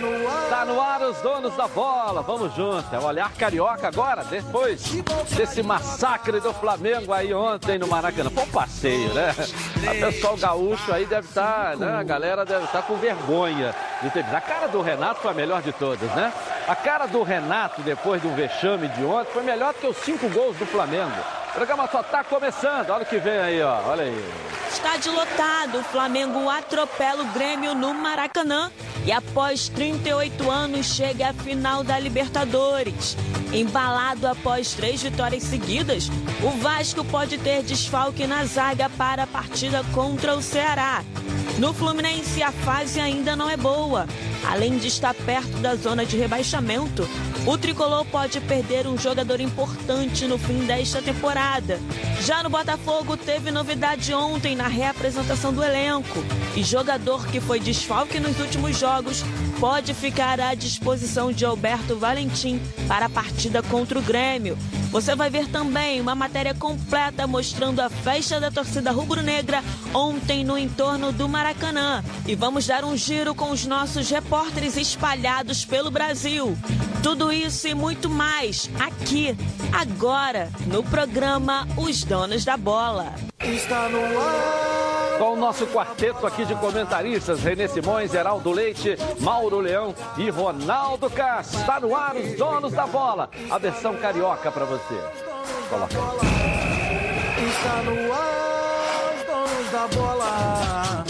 no ar. Tá no ar os donos da bola. Vamos juntos. É o olhar carioca agora, depois desse massacre do Flamengo aí ontem no Maracanã. Foi um passeio, né? O pessoal gaúcho aí deve estar, tá, né? A galera deve estar tá com vergonha de ter A cara do Renato foi a melhor de todas, né? A cara do Renato, depois do vexame de ontem, foi melhor do que os cinco gols do Flamengo. O programa só está começando. Olha o que vem aí, ó. Olha aí. Estádio lotado. O Flamengo atropela o Grêmio no Maracanã. E após 38 anos, chega à final da Libertadores. Embalado após três vitórias seguidas, o Vasco pode ter desfalque na zaga para a partida contra o Ceará. No Fluminense, a fase ainda não é boa. Além de estar perto da zona de rebaixamento, o tricolor pode perder um jogador importante no fim desta temporada. Já no Botafogo, teve novidade ontem na reapresentação do elenco. E jogador que foi desfalque nos últimos jogos pode ficar à disposição de Alberto Valentim para a partida contra o Grêmio. Você vai ver também uma matéria completa mostrando a festa da torcida rubro-negra ontem no entorno do Maracanã. E vamos dar um giro com os nossos repórteres espalhados pelo Brasil. Tudo isso e muito mais aqui, agora, no programa Os Donos da Bola. Está no ar. Com o nosso quarteto aqui de comentaristas, Renê Simões, Geraldo Leite, Mauro Leão e Ronaldo Castro. Está no ar os donos da bola. A versão carioca para você. Coloca. Está no ar os donos da bola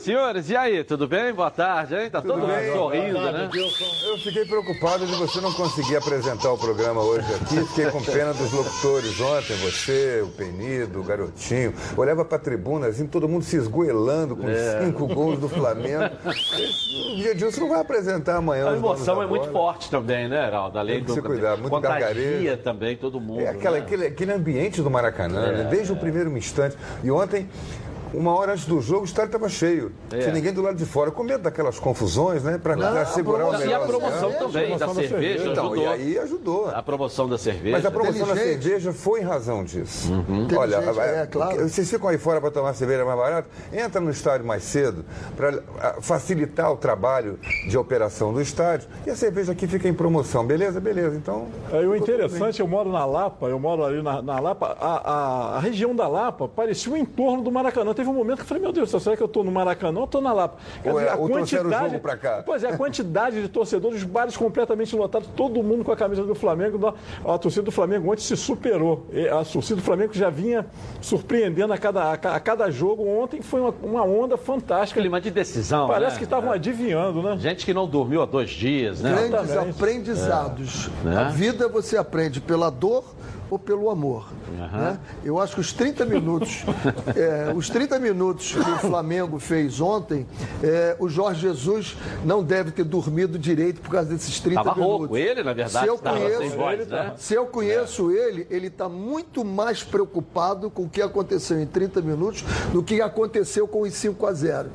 Senhores, e aí, tudo bem? Boa tarde, hein? Tá tudo todo mundo sorrindo, né? Eu fiquei preocupado de você não conseguir apresentar o programa hoje aqui. Fiquei com pena dos locutores ontem, você, o Penido, o Garotinho. Olhava pra tribuna, assim, todo mundo se esgoelando com é. cinco gols do Flamengo. O Edilson não vai apresentar amanhã. A emoção é muito forte também, né, Heraldo? Além do... se cuidar, muito gargarejo. também, todo mundo. É aquela, né? aquele, aquele ambiente do Maracanã, né? é, né? Desde é. o primeiro instante. E ontem uma hora antes do jogo, o estádio estava cheio. É. Sem ninguém do lado de fora. Com medo daquelas confusões, né? Para segurar o melhor. E a promoção também da cerveja então, ajudou. E aí ajudou. A promoção da cerveja. Mas a promoção da cerveja foi em razão disso. Uhum. Olha, é, claro. vocês ficam aí fora para tomar cerveja mais barata? Entra no estádio mais cedo para facilitar o trabalho de operação do estádio. E a cerveja aqui fica em promoção. Beleza? Beleza. Então. É, o interessante, eu moro na Lapa, eu moro ali na, na Lapa. A, a, a região da Lapa parecia o entorno do Maracanã teve um momento que eu falei, meu Deus, será que eu estou no Maracanã ou estou na Lapa? Quer ou dizer, é, a quantidade, o jogo para cá. Pois é, a quantidade de torcedores, os bares completamente lotados, todo mundo com a camisa do Flamengo. A torcida do Flamengo ontem se superou. A torcida do Flamengo já vinha surpreendendo a cada, a cada jogo. Ontem foi uma, uma onda fantástica. Clima de decisão. Parece né? que estavam é. adivinhando, né? Gente que não dormiu há dois dias, né? Grandes aprendizados. É. A vida você aprende pela dor ou pelo amor. Uhum. Né? Eu acho que os 30 minutos, é, os 30 minutos que o Flamengo fez ontem, é, o Jorge Jesus não deve ter dormido direito por causa desses 30 tava minutos. Rouco. Ele, na verdade, se eu conheço, voz, né? Se eu conheço é. ele, ele está muito mais preocupado com o que aconteceu em 30 minutos do que aconteceu com os 5 a 0.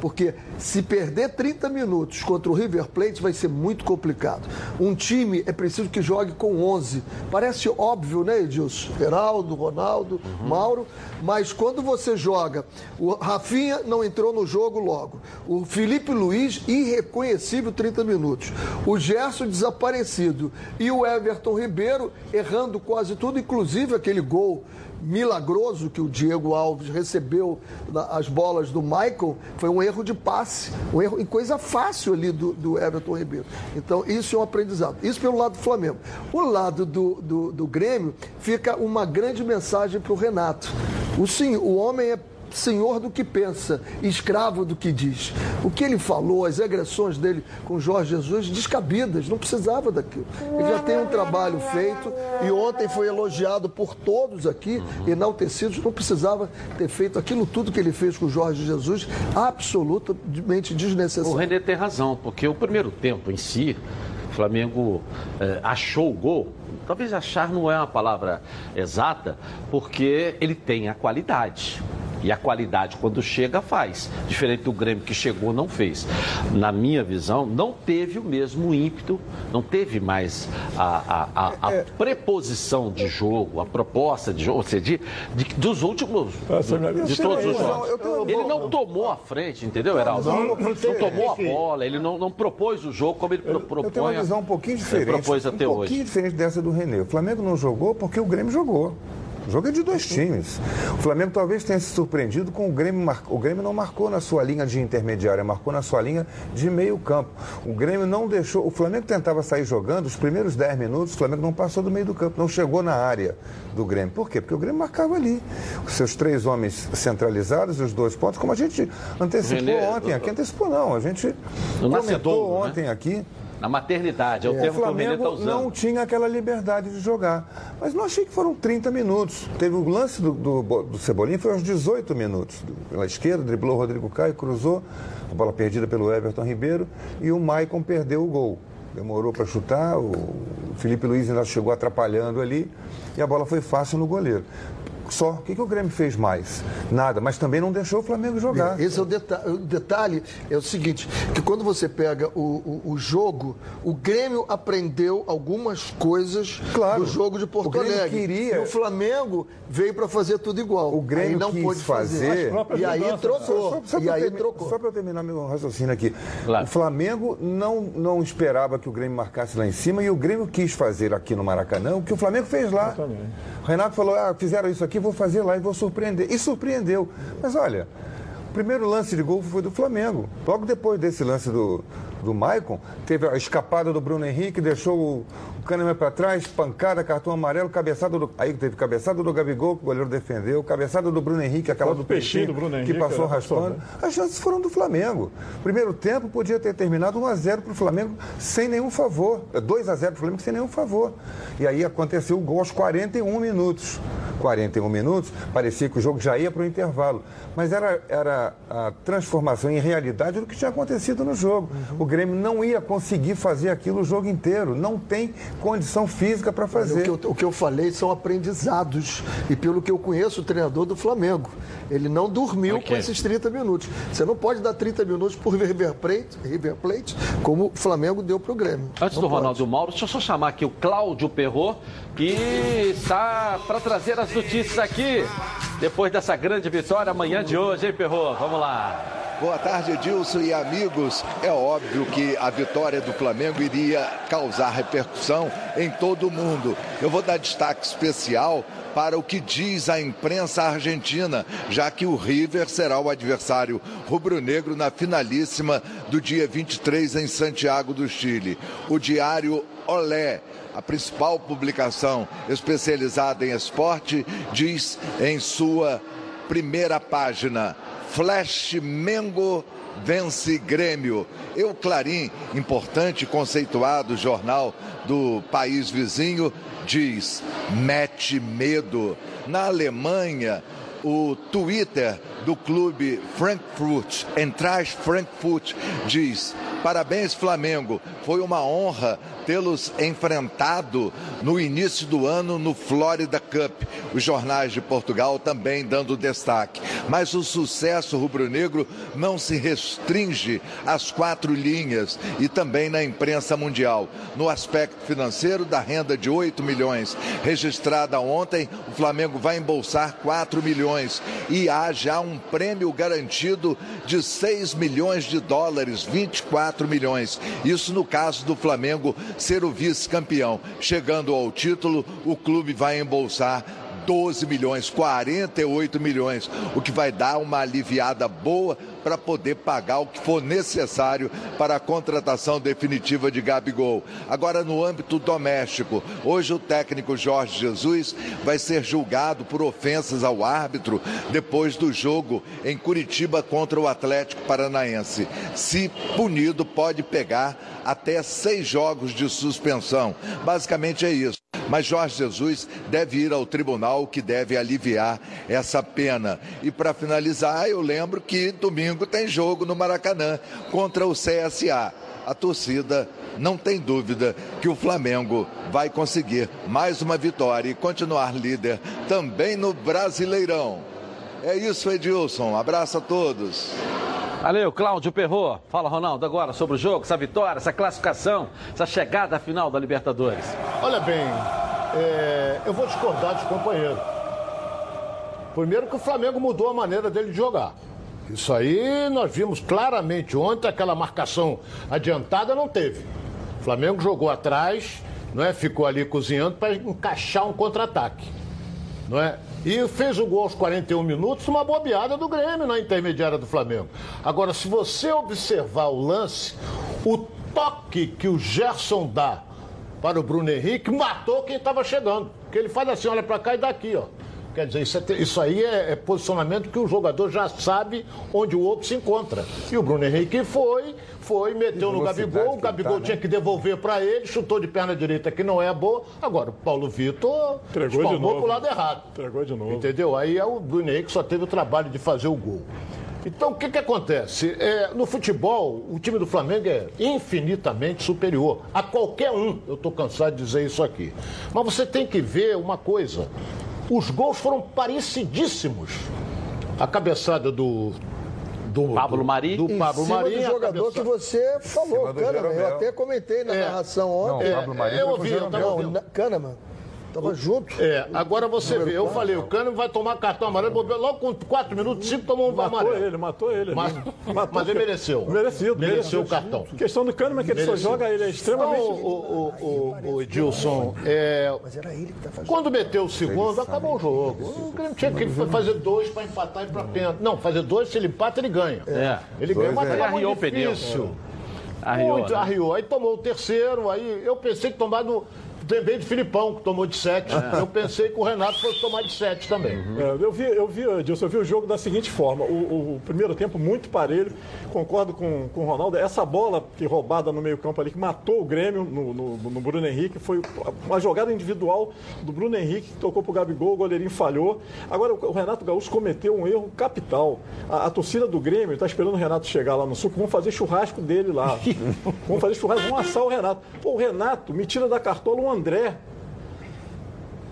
Porque se perder 30 minutos contra o River Plate vai ser muito complicado. Um time é preciso que jogue com 11. Parece óbvio, né, Edilson? Geraldo, Ronaldo, uhum. Mauro. Mas quando você joga, o Rafinha não entrou no jogo logo. O Felipe Luiz, irreconhecível 30 minutos. O Gerson desaparecido. E o Everton Ribeiro errando quase tudo, inclusive aquele gol milagroso que o Diego Alves recebeu as bolas do Michael foi um erro de passe, um erro em coisa fácil ali do, do Everton Ribeiro. Então, isso é um aprendizado. Isso pelo lado do Flamengo. O lado do, do, do Grêmio fica uma grande mensagem para o Renato. O sim, o homem é senhor do que pensa, escravo do que diz. O que ele falou, as agressões dele com Jorge Jesus, descabidas, não precisava daquilo. Ele já tem um trabalho feito e ontem foi elogiado por todos aqui, enaltecidos, não precisava ter feito aquilo tudo que ele fez com Jorge Jesus, absolutamente desnecessário. O Renê tem razão, porque o primeiro tempo em si, o Flamengo eh, achou o gol. Talvez achar não é uma palavra exata, porque ele tem a qualidade. E a qualidade, quando chega, faz. Diferente do Grêmio que chegou, não fez. Na minha visão, não teve o mesmo ímpeto, não teve mais a, a, a, a preposição de jogo, a proposta de jogo, ou seja, de, de, dos últimos. De, de todos os jogos. Ele não tomou a frente, entendeu, Heraldo? Não, não tomou a bola, ele não, não propôs o jogo como ele propõe. Eu tenho uma visão um pouquinho diferente. Propôs até um pouquinho hoje. diferente dessa do Renê. O Flamengo não jogou porque o Grêmio jogou. O jogo é de dois times. O Flamengo talvez tenha se surpreendido com o Grêmio. Mar... O Grêmio não marcou na sua linha de intermediária, marcou na sua linha de meio campo. O Grêmio não deixou. O Flamengo tentava sair jogando, os primeiros 10 minutos, o Flamengo não passou do meio do campo, não chegou na área do Grêmio. Por quê? Porque o Grêmio marcava ali. Os seus três homens centralizados, os dois pontos, como a gente antecipou Renê, ontem aqui. Antecipou não, a gente comentou né? ontem aqui. Na maternidade, é o O termo que o Renê está Flamengo usando. não tinha aquela liberdade de jogar. Mas não achei que foram 30 minutos. Teve o lance do, do, do Cebolinha, foi aos 18 minutos. Pela esquerda, driblou o Rodrigo Caio, cruzou, a bola perdida pelo Everton Ribeiro e o Maicon perdeu o gol. Demorou para chutar, o Felipe Luiz ainda chegou atrapalhando ali e a bola foi fácil no goleiro. Só. O que, que o Grêmio fez mais? Nada, mas também não deixou o Flamengo jogar. Esse é o, deta o detalhe, é o seguinte, que quando você pega o, o, o jogo, o Grêmio aprendeu algumas coisas Claro. do jogo de Porto Alegre. queria- E o Flamengo veio para fazer tudo igual. O Grêmio aí não quis pôde fazer. fazer- E aí trocou. Só, e para aí termi- trocou. só para eu terminar meu raciocínio aqui. Claro. O Flamengo não, não esperava que o Grêmio marcasse lá em cima e o Grêmio quis fazer aqui no Maracanã o que o Flamengo fez lá. O Renato falou: ah, fizeram isso aqui, vou fazer lá e vou surpreender. E surpreendeu. Mas olha, o primeiro lance de gol foi do Flamengo. Logo depois desse lance do, do Maicon, teve a escapada do Bruno Henrique, deixou o, o Kahneman para trás, pancada, cartão amarelo, cabeçada do. Aí teve cabeçada do Gabigol, que o goleiro defendeu, cabeçada do Bruno Henrique, aquela do peixinho do Bruno que Henrique, passou né, passou, raspando. né? As chances foram do Flamengo. Primeiro tempo podia ter terminado 1 a 0 para o Flamengo sem nenhum favor. 2 a 0 para o Flamengo sem nenhum favor. E aí aconteceu o gol aos 41 minutos. 41 minutos, parecia que o jogo já ia para o intervalo. Mas era, era a transformação em realidade do que tinha acontecido no jogo. O Grêmio não ia conseguir fazer aquilo o jogo inteiro. Não tem condição física para O fazer. que, eu, o que eu falei são aprendizados. E pelo que eu conheço, o treinador do Flamengo. Ele não dormiu Ok. com esses 30 minutos. Você não pode dar 30 minutos por River Plate, River Plate como o Flamengo deu pro Grêmio. Antes Não do pode. Ronaldo o Mauro, deixa eu só chamar aqui o Cláudio Perrot, que está para trazer as notícias aqui, depois dessa grande vitória amanhã de hoje, hein, Perrot? Vamos lá. Boa tarde, Edilson e amigos. É óbvio que a vitória do Flamengo iria causar repercussão em todo o mundo. Eu vou dar destaque especial para o que diz a imprensa argentina, já que o River será o adversário rubro-negro na finalíssima do dia 23 em Santiago do Chile. O diário Olé a principal publicação especializada em esporte, diz em sua primeira página: Flash Mengo vence Grêmio. Eu, Clarim, importante conceituado jornal do país vizinho, diz: mete medo. Na Alemanha, o Twitter do clube Frankfurt, Eintracht Frankfurt, diz: Parabéns, Flamengo. Foi uma honra tê-los enfrentado no início do ano no Florida Cup. Os jornais de Portugal também dando destaque. Mas o sucesso rubro-negro não se restringe às quatro linhas e também na imprensa mundial. No aspecto financeiro da renda de 8 milhões registrada ontem, o Flamengo vai embolsar 4 milhões e há já um prêmio garantido de 6 milhões de dólares, 24 milhões. Isso no caso do Flamengo ser o vice-campeão. Chegando ao título, o clube vai embolsar 12 milhões, 48 milhões, o que vai dar uma aliviada boa para poder pagar o que for necessário para a contratação definitiva de Gabigol. Agora, no âmbito doméstico, hoje o técnico Jorge Jesus vai ser julgado por ofensas ao árbitro depois do jogo em Curitiba contra o Atlético Paranaense. Se punido, pode pegar até seis jogos de suspensão. Basicamente é isso. Mas Jorge Jesus deve ir ao tribunal que deve aliviar essa pena. E para finalizar, eu lembro que domingo tem jogo no Maracanã contra o CSA. A torcida não tem dúvida que o Flamengo vai conseguir mais uma vitória e continuar líder também no Brasileirão. É isso, Edilson. Abraço a todos. Valeu, Cláudio Perro. Fala, Ronaldo, agora sobre o jogo, essa vitória, essa classificação, essa chegada à final da Libertadores. Olha bem, é, eu vou discordar dos companheiros. Primeiro que o Flamengo mudou a maneira dele de jogar. Isso aí nós vimos claramente ontem, aquela marcação adiantada não teve. O Flamengo jogou atrás, não é? ficou ali cozinhando para encaixar um contra-ataque. Não é? E fez o gol aos 41 minutos, uma bobeada do Grêmio na intermediária do Flamengo. Agora, se você observar o lance, o toque que o Gerson dá para o Bruno Henrique matou quem estava chegando. Porque ele faz assim, olha para cá e dá aqui, ó. Quer dizer, isso, é, isso aí é, é, posicionamento que o jogador já sabe onde o outro se encontra. E o Bruno Henrique foi, foi, meteu no Gabigol, o Gabigol tá, tinha né? que devolver para ele, chutou de perna direita que não é boa. Agora, o Paulo Vitor Entregou de novo. pro lado errado. Entregou de novo. Entendeu? Aí é o Bruno Henrique só teve o trabalho de fazer o gol. Então, o que, que acontece? É, no futebol, o time do Flamengo é infinitamente superior a qualquer um. Eu estou cansado de dizer isso aqui. Mas você tem que ver uma coisa: os gols foram parecidíssimos. A cabeçada do. Do Pablo Mari. Do Pablo Mari. do jogador que você falou, Kahneman. Eu até comentei na é. narração ontem. Não, Pablo Mari é, eu ouvi, eu estava ouvindo. Kahneman. Tava junto. É, agora você vê, eu falei, o Cano vai tomar cartão amarelo, logo com 4 minutos, 5 tomou um matou amarelo. Matou ele, matou ele. Mas, matou, mas ele mereceu. Merecido. Mereceu o cartão. A questão do Kahneman é que ele só joga, ele é extremamente... O, o, o, o Edilson, é, quando meteu o segundo, acabou o jogo. O Grêmio tinha que fazer dois para empatar e para pênalti. Não, fazer dois, se ele empata, ele ganha. É. Ele ganha, mas é. arriou o. Arriou, Muito, né? arriou. Aí tomou o terceiro, aí eu pensei que tomar também de Filipão, que tomou de 7. É. Eu pensei que o Renato fosse tomar de 7 também. Uhum. É, eu vi, eu vi, Edilson, eu vi o jogo da seguinte forma: o, o, primeiro tempo muito parelho, concordo com, com o Ronaldo. Essa bola que roubada no meio-campo ali, que matou o Grêmio no, no, no, Bruno Henrique, foi uma jogada individual do Bruno Henrique, que tocou pro Gabigol, o goleirinho falhou. Agora, o Renato Gaúcho cometeu um erro capital. A, a torcida do Grêmio está esperando o Renato chegar lá no sul, vamos fazer churrasco dele lá. vamos fazer churrasco, vamos assar o Renato. Pô, o Renato me tira da cartola um André.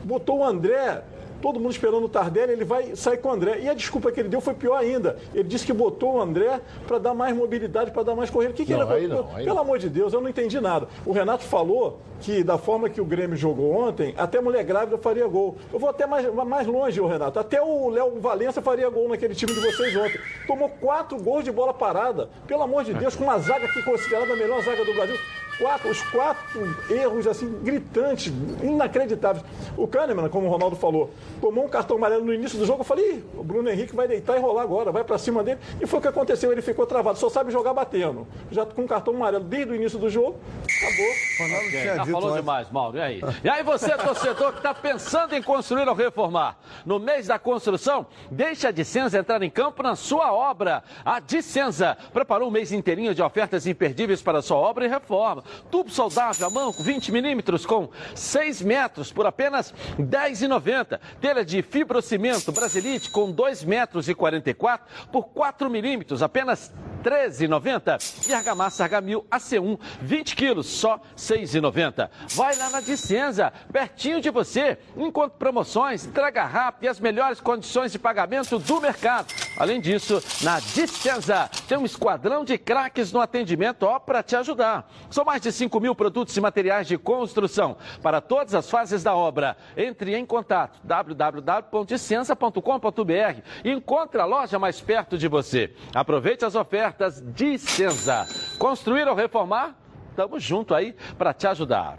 Botou o André todo mundo esperando o Tardelli, ele vai sair com o André. E a desculpa que ele deu foi pior ainda. Ele disse que botou o André para dar mais mobilidade, para dar mais corrida. O que, que não, ele não, Pelo não. amor de Deus, eu não entendi nada. O Renato falou que da forma que o Grêmio jogou ontem, até mulher grávida faria gol. Eu vou até mais, mais longe, o Renato. Até o Léo Valença faria gol naquele time de vocês ontem. Tomou quatro gols de bola parada. Pelo amor de Deus, com uma zaga que considerada a melhor zaga do Brasil quatro, os quatro erros assim gritantes, inacreditáveis. O Kahneman, como o Ronaldo falou, tomou um cartão amarelo no início do jogo. Eu falei, o Bruno Henrique vai deitar e rolar agora, vai para cima dele. E foi o que aconteceu, ele ficou travado, só sabe jogar batendo. Já com um cartão amarelo desde o início do jogo, acabou. Ronaldo okay. tinha dito falou demais, Mauro. E aí? E aí você, torcedor que está pensando em construir ou reformar? No mês da construção, deixa a Dicenza entrar em campo na sua obra. A Dicenza preparou um mês inteirinho de ofertas imperdíveis para a sua obra e reforma. Tubo saudável a mão, 20 milímetros com 6 metros por apenas R$ 10,90. Telha de fibrocimento Brasilite com 2 metros e 44 por 4 milímetros, apenas R$ 13,90. E argamassa Argamil AC1, 20 quilos, só R$ 6,90. Vai lá na Dicenza, pertinho de você. Enquanto promoções, entrega rápido e as melhores condições de pagamento do mercado. Além disso, na Dicenza tem um esquadrão de craques no atendimento ó para te ajudar. São mais de 5 mil produtos e materiais de construção para todas as fases da obra. Entre em contato www.dicenza.com.br e encontre a loja mais perto de você. Aproveite as ofertas Senza. Construir ou reformar? Estamos junto aí para te ajudar.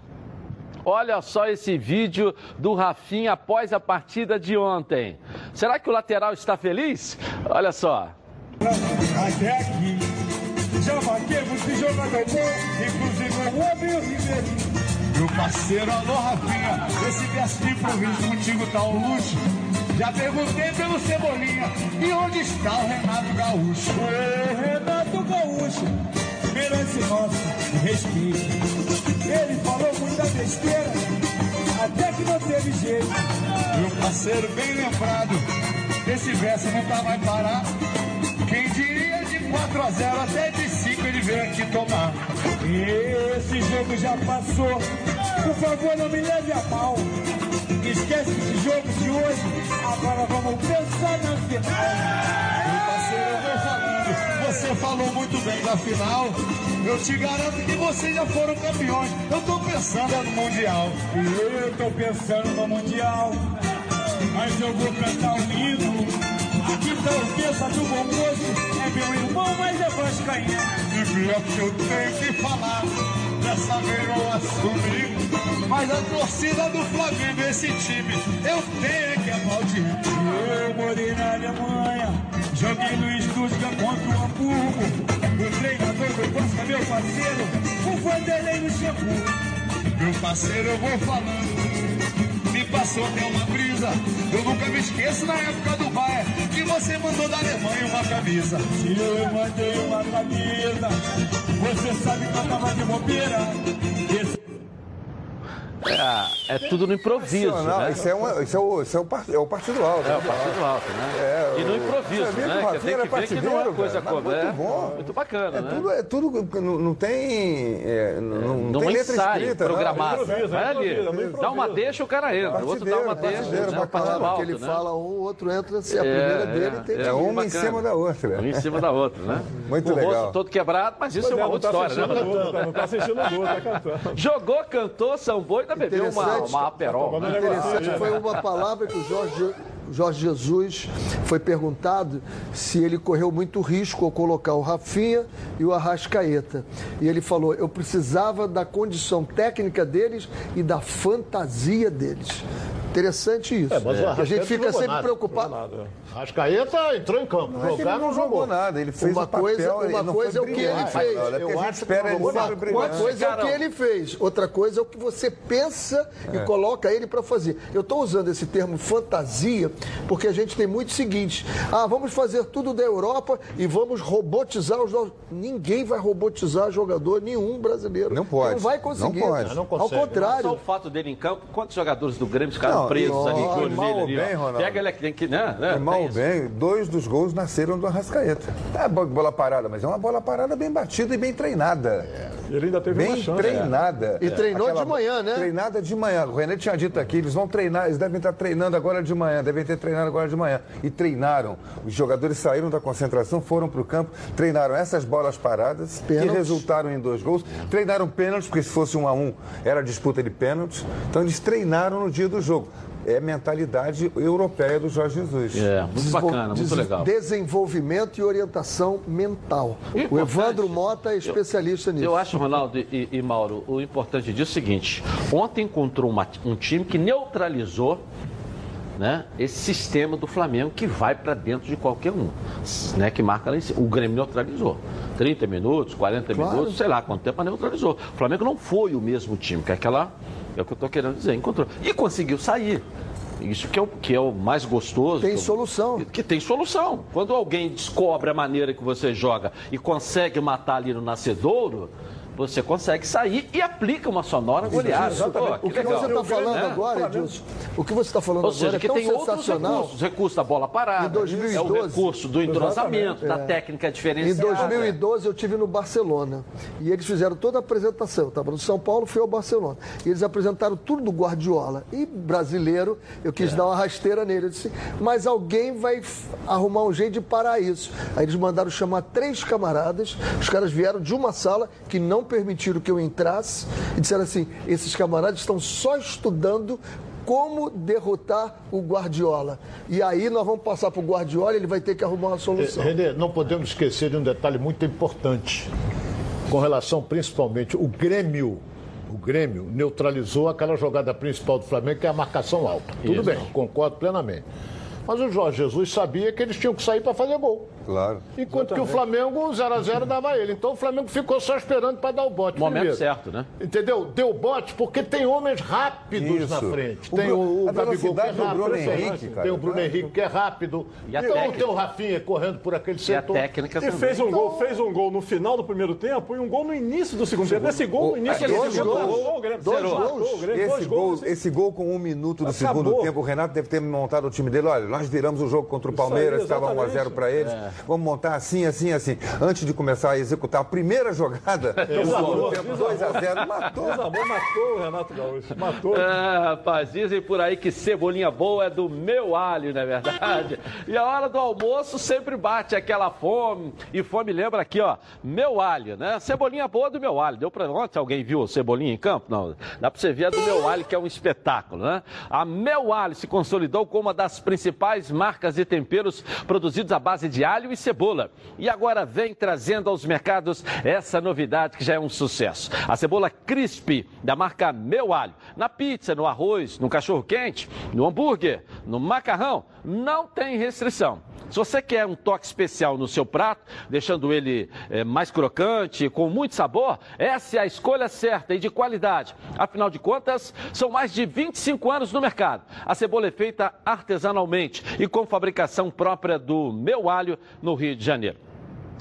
Olha só esse vídeo do Rafinha após a partida de ontem. Será que o lateral está feliz? Olha só. Até aqui, já batemos de jogador bom, inclusive o homem e o Ribeirinho. Meu parceiro, alô Rafinha, esse verso de improviso contigo tá um luxo. Já perguntei pelo Cebolinha, e onde está o Renato Gaúcho? Ô Renato Gaúcho, merece nosso respeito. Ele falou muita besteira, até que não teve jeito. Meu parceiro, bem lembrado, esse verso nunca vai parar. Quem diria 4 a 0 até de 5 ele veio aqui tomar. Esse jogo já passou, por favor não me leve a mal. Esquece esse jogo de hoje, agora vamos pensar na final. Meu parceiro, você falou muito bem da final. Eu te garanto que vocês já foram campeões. Eu tô pensando no Mundial. E eu tô pensando no Mundial. Mas eu vou cantar um hino. Aqui tá o pensa do bom moço. É meu irmão, mas é vascaíno. E pior que eu tenho que falar. Dessa vez eu assumi. Mas a torcida do Flamengo, esse time, eu tenho que aplaudir. Eu morei na Alemanha. Joguei no Stuttgart contra o Hamburgo. O treinador do Costa, meu parceiro, o Vanderlei Luxemburgo. Meu parceiro, eu vou falando. Me passou até uma brisa. Eu nunca me esqueço na época do Bayern você mandou da Alemanha uma camisa. Se eu mandei uma camisa, você sabe que eu tava de bobeira. Esse É, é tudo no improviso, Não, né? isso, é uma- isso é o, isso é o par- é o partido alto. É, o partido alto, né? É, e no o- improviso, Você viu que o né? Rafinha Que tem era que ver que não é partideiro, coisa mas como é. muito bom. Muito bacana, É né? tudo, é tudo não, não tem, é, não, não Não tem é letra ensaio escrita. não. programado. improviso, Vai é ali, improviso, é improviso. dá uma deixa, o cara entra. O outro dá uma Partideiro, deixa, partideiro, né? O bacana, partido Claro, alto, ele né? fala um, o outro entra, se a É, primeira dele é, tem é que... uma bacana. em cima da outra. Um em cima da outra, né? Muito o legal. rosto todo quebrado, mas isso é uma não outra tá história, né? o Não tá assistindo o gol, tá cantando. Jogou, cantou, sambou e ainda bebeu uma, Interessante. uma aperol. né? Interessante foi uma palavra que o Jorge, Jorge Jesus foi perguntado se ele correu muito risco ao colocar o Rafinha e o Arrascaeta. E ele falou: eu precisava da condição técnica deles e da fantasia deles. Interessante isso. É, mas o a gente fica não jogou sempre nada. preocupado. Nada. Rascaeta entrou em campo. Não é Jogar não jogou nada, ele fez Uma papel, coisa- uma não coisa é o que ele fez. Eu acho que não jogou. Uma brilhante. coisa é o que ele fez, outra coisa é o que você pensa e coloca ele para fazer. Eu estou usando esse termo fantasia porque a gente tem muito o seguinte: ah, vamos fazer tudo da Europa e vamos robotizar os nossos. Ninguém vai robotizar jogador nenhum brasileiro. Não pode. Não vai conseguir. Não pode. Não Ao consegue. Só contrário. o fato dele em campo, quantos jogadores do Grêmio ficaram Não, presos ali, ó, mal nele ou ali, bem. Ronaldo. Pega ele aqui, tem que, né? né? Mal ou bem, dois dos gols nasceram do Arrascaeta. É bo- bola parada, mas é uma bola parada bem batida e bem treinada. Ele ainda teve uma Bem chance. treinada. E treinou de manhã, né? Treinada de manhã. O René tinha dito aqui, eles vão treinar, eles devem estar treinando agora de manhã, devem ter treinado agora de manhã. E treinaram. Os jogadores saíram da concentração, foram para o campo, treinaram essas bolas paradas, que Pênaltis. resultaram em dois gols. Treinaram pênaltis, porque se fosse um a um, era disputa de pênaltis. Então eles treinaram no dia do jogo. É mentalidade europeia do Jorge Jesus. É, muito bacana, muito legal. Desenvolvimento e orientação mental. O Importante. Evandro Mota é especialista nisso. Eu acho, Ronaldo e, e Mauro, o importante disso é o seguinte: ontem encontrou uma- um time que neutralizou né, esse sistema do Flamengo que vai para dentro de qualquer um, né, que marca lá em cima. O Grêmio neutralizou. 30 minutos, 40 Claro. minutos, sei lá quanto tempo, mas neutralizou. O Flamengo não foi o mesmo time, que é aquela. É o que eu estou querendo dizer, encontrou. E conseguiu sair. Isso que é o, que é o mais gostoso. Tem solução. que tem solução. Quando alguém descobre a maneira que você joga e consegue matar ali no nascedouro, você consegue sair e aplica uma sonora goleada. Pô, O que legal. você está falando Né? agora, Edilson, o que você está falando Ou agora seja, é que tão tem outros sensacional. recursos. Recurso da bola parada, Em 2012, é o recurso do entrosamento, da técnica Em diferenciada. 2012 eu tive no Barcelona e eles fizeram toda a apresentação. Eu estava no São Paulo, fui ao Barcelona. E eles apresentaram tudo do Guardiola. E brasileiro, eu É. quis dar uma rasteira nele. Eu disse, mas alguém vai arrumar um jeito de parar isso. Aí eles mandaram chamar três camaradas. Os caras vieram de uma sala que não permitiram que eu entrasse e disseram assim: esses camaradas estão só estudando como derrotar o Guardiola. E aí nós vamos passar para o Guardiola e ele vai ter que arrumar uma solução. Renê, não podemos esquecer de um detalhe muito importante com relação principalmente o Grêmio o Grêmio neutralizou aquela jogada principal do Flamengo, que é a marcação alta. Tudo Isso. bem, concordo plenamente. Mas o Jorge Jesus sabia que eles tinham que sair para fazer gol. Claro. Enquanto que o Flamengo 0x0 dava ele. Então o Flamengo ficou só esperando para dar o bote. Momento primeiro. certo, né? Entendeu? Deu bote porque tem homens rápidos Isso. na frente. O Tem o, o Gabigol que é rápido. Bruno tem- Henrique, cara. Tem o Bruno Henrique que é rápido. E a então técnica. tem o Rafinha correndo por aquele E a setor. técnica E também. fez um gol, fez um gol no final do primeiro tempo e um gol no início do segundo tempo. Esse gol no início do segundo tempo. Dois gols. Esse gol, gols. esse gol com um minuto do segundo tempo, o Renato deve ter montado o time dele. Olha, nós viramos o jogo contra o Palmeiras, aí, estava 1 a 0 exatamente. para eles. Vamos montar assim, assim, assim. Antes de começar a executar a primeira jogada do segundo tempo, 2 a 0 matou. Desarmou, matou o Renato Gaúcho. Matou. É, rapaz, dizem por aí que cebolinha boa é do meu alho, não é verdade? E a hora do almoço sempre bate aquela fome. E fome lembra aqui, ó, meu alho, né? Cebolinha boa do meu alho. Deu pra ontem alguém viu cebolinha em campo? Não. Dá pra você ver a do meu alho, que é um espetáculo, né? A meu alho se consolidou como uma das principais marcas de temperos produzidos à base de alho e cebola. E agora vem trazendo aos mercados essa novidade que já é um sucesso. A cebola crisp da marca Meu Alho. Na pizza, no arroz, no cachorro quente, no hambúrguer, no macarrão, não tem restrição. Se você quer um toque especial no seu prato, deixando ele eh, mais crocante, com muito sabor, essa é a escolha certa e de qualidade. Afinal de contas, são mais de 25 anos no mercado. A cebola é feita artesanalmente e com fabricação própria do Meu Alho, no Rio de Janeiro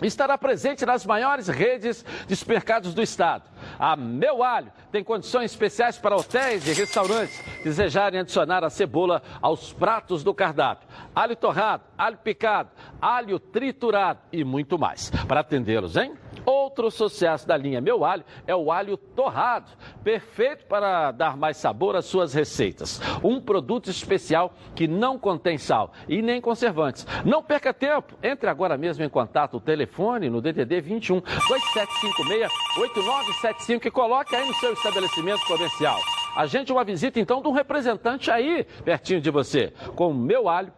estará presente nas maiores redes de supermercados do estado. A Meu Alho tem condições especiais para hotéis e restaurantes desejarem adicionar a cebola aos pratos do cardápio. Alho torrado, alho picado, alho triturado e muito mais. Para atendê-los, hein? Outro sucesso da linha Meu Alho é o alho torrado, perfeito para dar mais sabor às suas receitas. Um produto especial que não contém sal e nem conservantes. Não perca tempo, entre agora mesmo em contato o telefone no DDD 21 2756 8975 e coloque aí no seu estabelecimento comercial. Agende uma visita então de um representante aí pertinho de você. Com Meu Alho,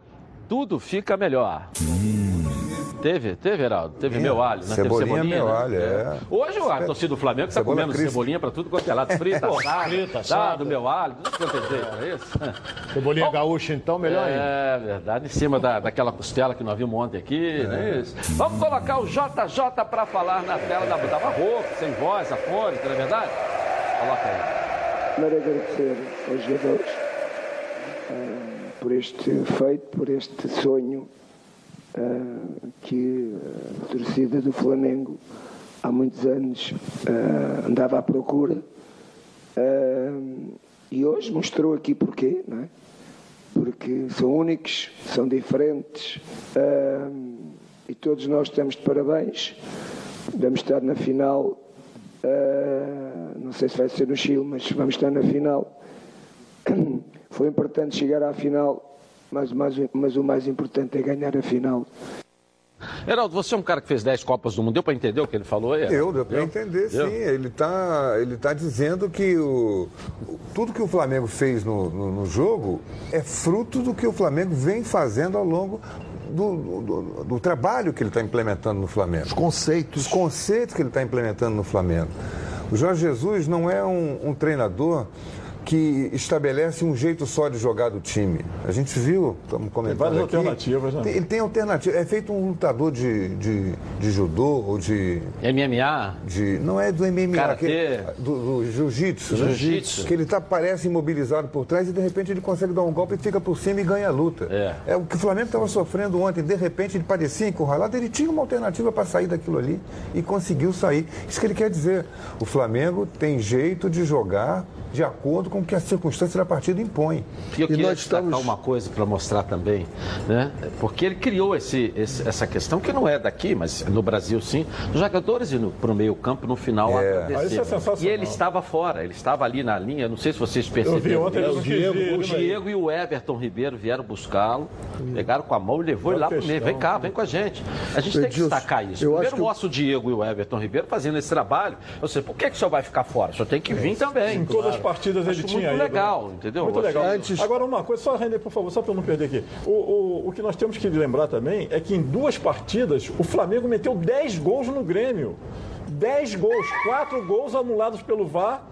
tudo fica melhor. Teve, teve, Heraldo? Teve meu alho, né? Cebolinha, Teve meu né? alho, é. Hoje a torcida do Flamengo está comendo crisp. cebolinha para tudo quanto é lado. Frita, assada, frita, assada. do meu alho, tudo quanto é jeito, não é isso? Cebolinha gaúcha, então, melhor ainda. É verdade, em cima da, daquela costela que nós vimos ontem aqui, não é isso? Vamos colocar o JJ para falar na tela da Tava rouco, sem voz, afônico, não é verdade? Coloca aí. Primeiro agradecer aos jogadores ah, por este feito, por este sonho que a torcida do Flamengo há muitos anos ah, andava à procura e hoje mostrou aqui porquê, não é? Porque são únicos, são diferentes e todos nós estamos de parabéns. Vamos estar na final não sei se vai ser no Chile, mas vamos estar na final. Foi importante chegar à final, mas, mas, mas o mais importante é ganhar a final. Heraldo, você é um cara que fez 10 Copas do Mundo, deu para entender o que ele falou aí? Eu, deu para entender, sim. Deu? Ele está ele tá dizendo que o, o- tudo que o Flamengo fez no, no, no jogo é fruto do que o Flamengo vem fazendo ao longo do, do, do- do trabalho que ele está implementando no Flamengo. Os conceitos. Os conceitos que ele está implementando no Flamengo. O Jorge Jesus não é um, um treinador que estabelece um jeito só de jogar do time. A gente viu, estamos comentando várias aqui, alternativas, né? tem- ele tem alternativa. É feito um lutador de, de, de judô ou de, MMA, de. Não é do MMA, Karatê. que- do, do jiu-jitsu. né? Jiu-jitsu. Que ele tá, parece imobilizado por trás e de repente ele consegue dar um golpe e fica por cima e ganha a luta. É. o que o Flamengo estava sofrendo ontem. De repente ele parecia encurralado, ele tinha uma alternativa para sair daquilo ali e conseguiu sair. Isso que ele quer dizer. O Flamengo tem jeito de jogar de acordo com o que a circunstância da partida impõe. E eu E queria nós destacar estamos- uma coisa para mostrar também, né? Porque ele criou esse, esse- essa questão que não é daqui, mas no Brasil sim, dos jogadores indo para o meio campo no final É. Ah, é. E ele estava fora, ele estava ali na linha, não sei se vocês perceberam. vi ontem, eu o Diego, o mas- Diego e o Everton Ribeiro vieram buscá-lo, pegaram com a mão e levou ele lá para o meio. Vem cá, vem com a gente. A gente tem que destacar isso. eu Primeiro mostra o Diego e o Everton Ribeiro fazendo esse trabalho. Eu sei, por que, que o senhor vai ficar fora? O senhor tem que vir também. Em todas as partidas ele Tinha muito ido. legal, entendeu? Muito legal. Antes- Agora, uma coisa, só render, por favor, só para eu não perder aqui. O, o, o que nós temos que lembrar também é que em duas partidas o Flamengo meteu 10 gols no Grêmio. 10 gols, 4 gols anulados pelo VAR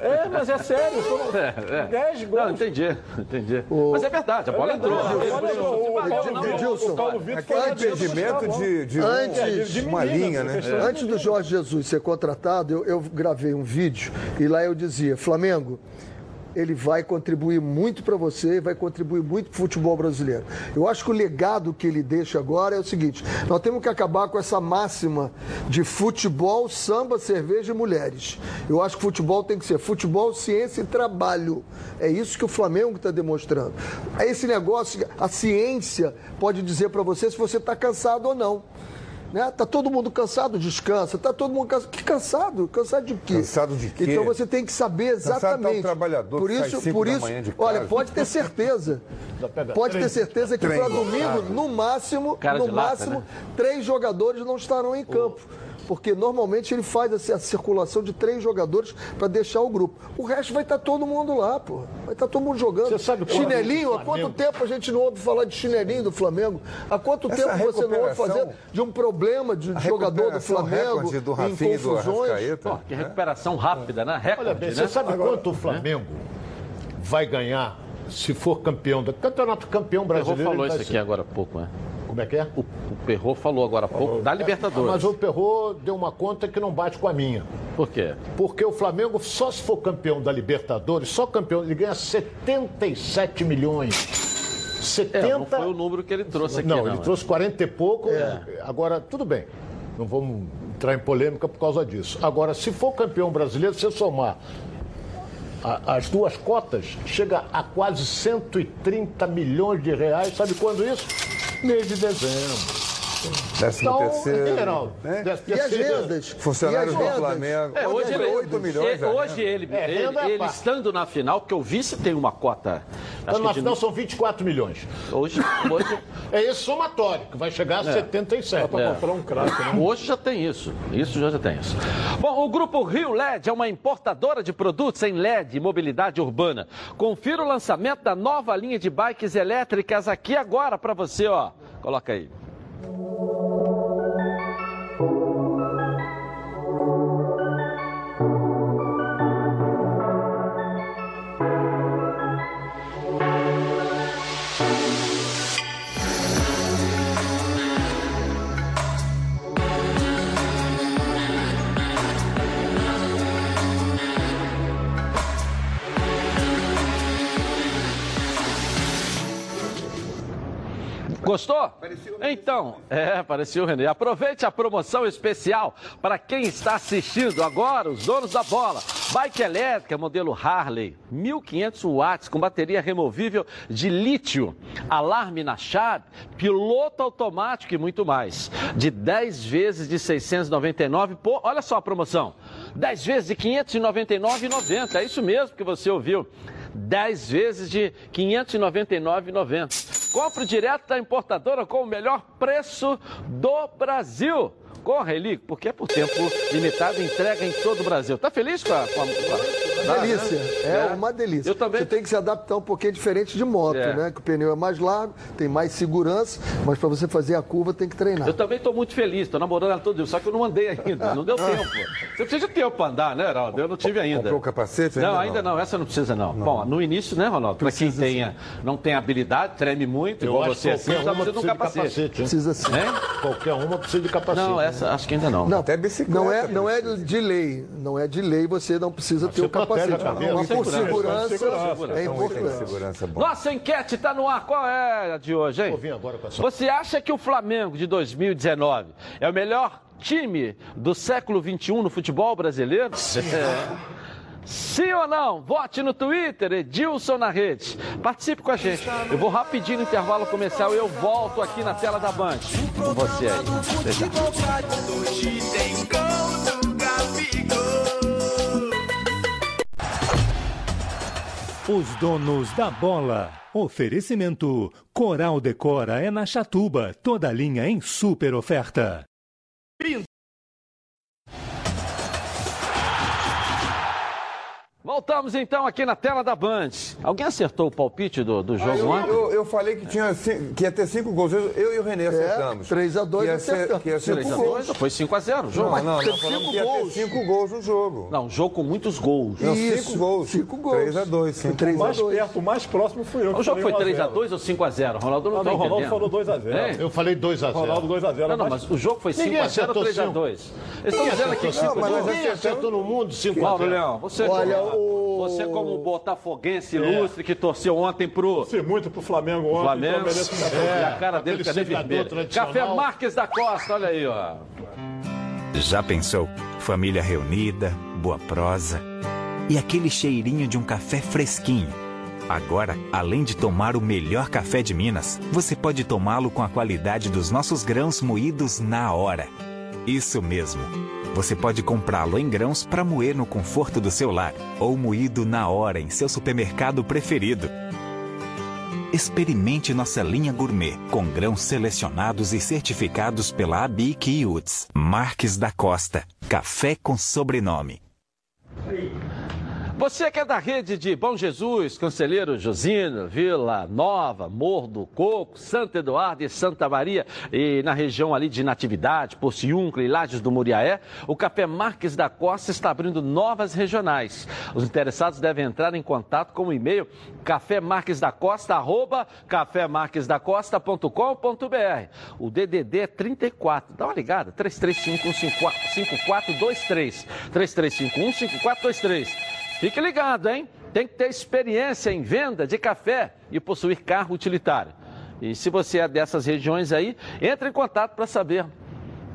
É, mas é sério, foram É, é. 10 gols. Não, entendi, entendi. Mas é verdade, a bola o- entrou. o- o- o- o- Edilson, o Paulo Vitor Aquele impedimento de, de, Antes- um- uma linha, né? Antes do Jorge Jesus ser contratado, eu, eu gravei um vídeo e lá eu dizia: Flamengo, ele vai contribuir muito para você vai contribuir muito para o futebol brasileiro. Eu acho que o legado que ele deixa agora é o seguinte: nós temos que acabar com essa máxima de futebol, samba, cerveja e mulheres. Eu acho que futebol tem que ser futebol, ciência e trabalho. É isso que o Flamengo está demonstrando. Esse negócio, a ciência pode dizer para você se você está cansado ou não. Né? Tá todo mundo cansado, descansa. Tá todo mundo cansado. Que cansado? Cansado de quê? Cansado de quê? Então você tem que saber Cansado tá um exatamente. trabalhador por isso, por isso, olha, pode ter certeza. Pode ter certeza que para domingo, no máximo, no máximo, né? três jogadores não estarão em campo. Porque normalmente ele faz essa- a circulação de três jogadores para deixar o grupo. O resto vai estar todo mundo lá, pô. Vai estar todo mundo jogando. Você sabe chinelinho, o há quanto tempo a gente não ouve falar de chinelinho do Flamengo? Há quanto Essa tempo você não ouve fazer de um problema de jogador do Flamengo do em Rafinha confusões? Pô, que recuperação rápida, né? Recorde, Olha bem, né? você sabe quanto o Flamengo vai ganhar se for campeão do campeonato campeão O brasileiro? falou ele vai isso aqui ser- agora há pouco, né? Como é que é? O, o Perro falou agora há pouco da Libertadores. Mas o Perro deu uma conta que não bate com a minha. Por quê? Porque o Flamengo, só se for campeão da Libertadores, só campeão, ele ganha 77 milhões. 70. É, não foi o número que ele trouxe aqui, não, não. ele né? trouxe 40 e pouco. Agora, tudo bem. Não vamos entrar em polêmica por causa disso. Agora, se for campeão brasileiro, se somar as duas cotas, chega a quase 130 milhões de reais. Sabe quando isso? Mês de dezembro. Décimo Então, terceiro. general, né? décimo E as rendas? Funcionários E do? Flamengo. É, hoje ele, 8 milhões. é, a hoje ele, É, ele, é ele estando na final, porque o vice tem uma cota. Acho na final são 24 milhões. hoje, hoje, É esse somatório, que vai chegar a 77. Para comprar um craque, né? hoje já tem isso. Isso já, já tem isso. Bom, o grupo Rio LED é uma importadora de produtos em LED e mobilidade urbana. Confira o lançamento da nova linha de bikes elétricas aqui agora para você, ó. Coloca aí. Thank you. Gostou? Então, é, parecia o Renê. Aproveite a promoção especial para quem está assistindo agora, os donos da bola. Bike elétrica, modelo Harley, 1500 watts, com bateria removível de lítio, alarme na chave, piloto automático e muito mais. De 10 vezes de 699, pô, olha só a promoção. 10 vezes de 599,90, é isso mesmo que você ouviu. 10 vezes de R$ 599,90. Compre direto da importadora com o melhor preço do Brasil. Corre, Eli, porque é por tempo limitado, entrega em todo o Brasil. Tá feliz com a... Com a, delícia, né? é, uma delícia. Eu também. Você tem que se adaptar um pouquinho diferente de moto, É. né? Que o pneu é mais largo, tem mais segurança, mas para você fazer a curva tem que treinar. Eu também estou muito feliz, estou namorando ela todo dia, só que eu não andei ainda, não deu tempo. Você precisa de tempo para andar, né, Ronaldo? Eu não tive ainda. Comprou o capacete? Não, ainda não, essa não precisa não. Bom, no início, né, Ronaldo? Para quem tenha, não tem habilidade, treme muito, Eu igual acho você assim, uma precisa de um precisa de capacete. capacete. Precisa sim. Hein? Qualquer uma precisa de capacete. Não, essa acho que ainda não. Não, Até bicicleta não é, não é precisa. de lei, não é de lei você não precisa ter o capacete. Protege a cabeça. Mas por Segurança, é importante. segurança bom. Nossa enquete está no ar. Qual é a de hoje, hein? Vou vir agora com essa. Você acha que o Flamengo de 2019 é o melhor time do século XXI no futebol brasileiro? É. Sim ou não? Vote no Twitter, Edilson na rede. Participe com a gente. Eu vou rapidinho no intervalo comercial e eu volto aqui na tela da Band com você aí. Até já. Os donos da bola. Oferecimento: Coral Decora é na Chatuba, toda linha em super oferta. Voltamos então aqui na tela da Band. Alguém acertou o palpite do, do jogo Ah, eu, ontem? eu, eu falei que, tinha, que ia ter cinco gols. Eu, eu e o René acertamos. 3x2 Que ia ser- acertamos. que ia ser 3 cinco a gols. 2 foi 5 a 0 o jogo. Não, não, não. Falamos cinco que ia ter gols. cinco gols no jogo. Não, um jogo com muitos gols. Não, Isso, cinco gols. cinco gols. 3x2, sim. 3 O mais perto, o mais próximo fui eu. O jogo foi falei 1 a 3 0. a 2 ou 5 a 0 Ronaldo não tá não, o Ronaldo falou 2 a 0. É? Eu falei 2x0. Ronaldo 2 a 0. Não, não, mas o jogo foi 5 Ninguém a 0 ou acertou 3 a cinco. 2 Eles estão dizendo aqui que Não, 5 mas gols. ninguém acertou no mundo 5x0. Mauro Leão, você, Olha, você como botafoguense ilustre que torceu ontem pro Torci muito pro Flamengo ontem. Flamengo. Então merece um café. E a cara dele fica vermelha. Café Marques da Costa, olha aí, ó. Já pensou? Família reunida, boa prosa e aquele cheirinho de um café fresquinho. Agora, além de tomar o melhor café de Minas, você pode tomá-lo com a qualidade dos nossos grãos moídos na hora. Isso mesmo. Você pode comprá-lo em grãos para moer no conforto do seu lar ou moído na hora em seu supermercado preferido. Experimente nossa linha gourmet com grãos selecionados e certificados pela ABIC e UTS. Marques da Costa. Café com sobrenome. Você que é da rede de Bom Jesus, Conselheiro Josino, Vila Nova, Morro do Coco, Santo Eduardo e Santa Maria, e na região ali de Natividade, Porciúncula e Lages do Muriaé, o Café Marques da Costa está abrindo novas regionais. Os interessados devem entrar em contato com o e-mail cafémarquesdacosta, arroba. O DDD é 34, dá uma ligada, 33515423, 33515423. Fique ligado, hein? Tem que ter experiência em venda de café e possuir carro utilitário. E se você é dessas regiões aí, entre em contato para saber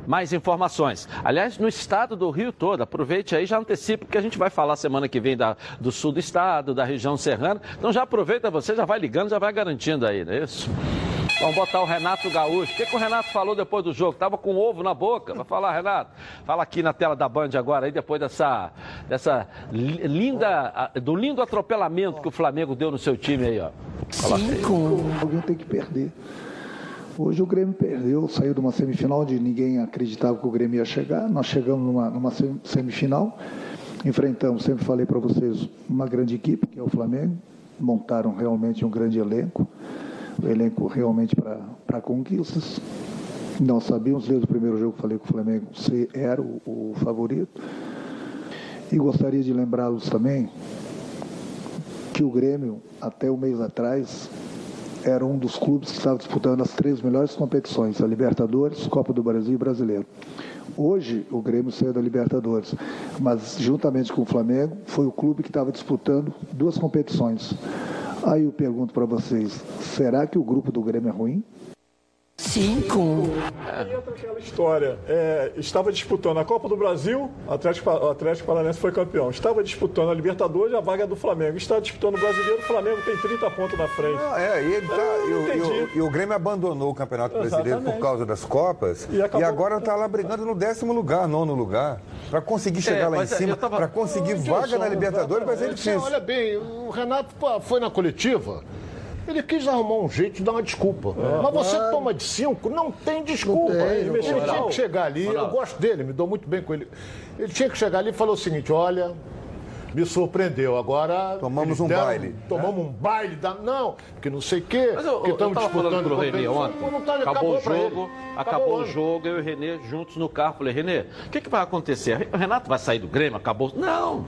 mais informações. Aliás, no estado do Rio todo, aproveite aí, já antecipa, porque a gente vai falar semana que vem da, do sul do estado, da região serrana. Então já aproveita você, já vai ligando, já vai garantindo aí, não é isso? Vamos botar o Renato Gaúcho. O que, que o Renato falou depois do jogo? Tava com ovo na boca. Vai falar, Renato. Fala aqui na tela da Band agora, aí depois dessa, dessa li- linda, do lindo atropelamento que o Flamengo deu no seu time aí, ó. Fala aí. Alguém tem que perder. Hoje o Grêmio perdeu, saiu de uma semifinal onde ninguém acreditava que o Grêmio ia chegar. Nós chegamos numa, numa sem- semifinal, enfrentamos, sempre falei para vocês, uma grande equipe, que é o Flamengo. Montaram realmente um grande elenco, um elenco realmente para conquistas. Nós sabíamos desde o primeiro jogo, falei que o Flamengo se- era o, o favorito. E gostaria de lembrá-los também que o Grêmio, até um mês atrás, era um dos clubes que estava disputando as três melhores competições, a Libertadores, Copa do Brasil e Brasileiro. Hoje o Grêmio saiu da Libertadores, mas juntamente com o Flamengo foi o clube que estava disputando duas competições. Aí eu pergunto para vocês, será que o grupo do Grêmio é ruim? Cinco. Aí entra aquela história. É, estava disputando a Copa do Brasil, o Atlético, Atlético Paranaense foi campeão. Estava disputando a Libertadores, a vaga do Flamengo. Está disputando o Brasileiro, o Flamengo tem 30 pontos na frente. Ah, é, e, ele tá- Eu e o- e, entendi. o, e o Grêmio abandonou o Campeonato Brasileiro por Exatamente. causa das Copas E e, acabou- agora está lá brigando no décimo lugar, nono lugar. Para conseguir chegar lá em mas é, cima, tava- para conseguir vaga na Libertadores vai ser Você difícil. olha bem, o Renato foi na coletiva. Ele quis arrumar um jeito de dar uma desculpa. Mas você toma de cinco, não tem desculpa. Não tem, ele não tinha que chegar ali, eu gosto dele, me dou muito bem com ele. Ele tinha que chegar ali e falou o seguinte: olha, me surpreendeu. Agora. Tomamos um deram- baile. Tomamos um baile. Da... Não, porque não sei o quê. Mas eu, porque eu estamos disputando pro Renê competição. ontem, tá- acabou, o pra ele. jogo, acabou, o jogo, eu e o Renê juntos no carro. Falei, Renê, o que, que vai acontecer? O Renato vai sair do Grêmio, acabou. Não,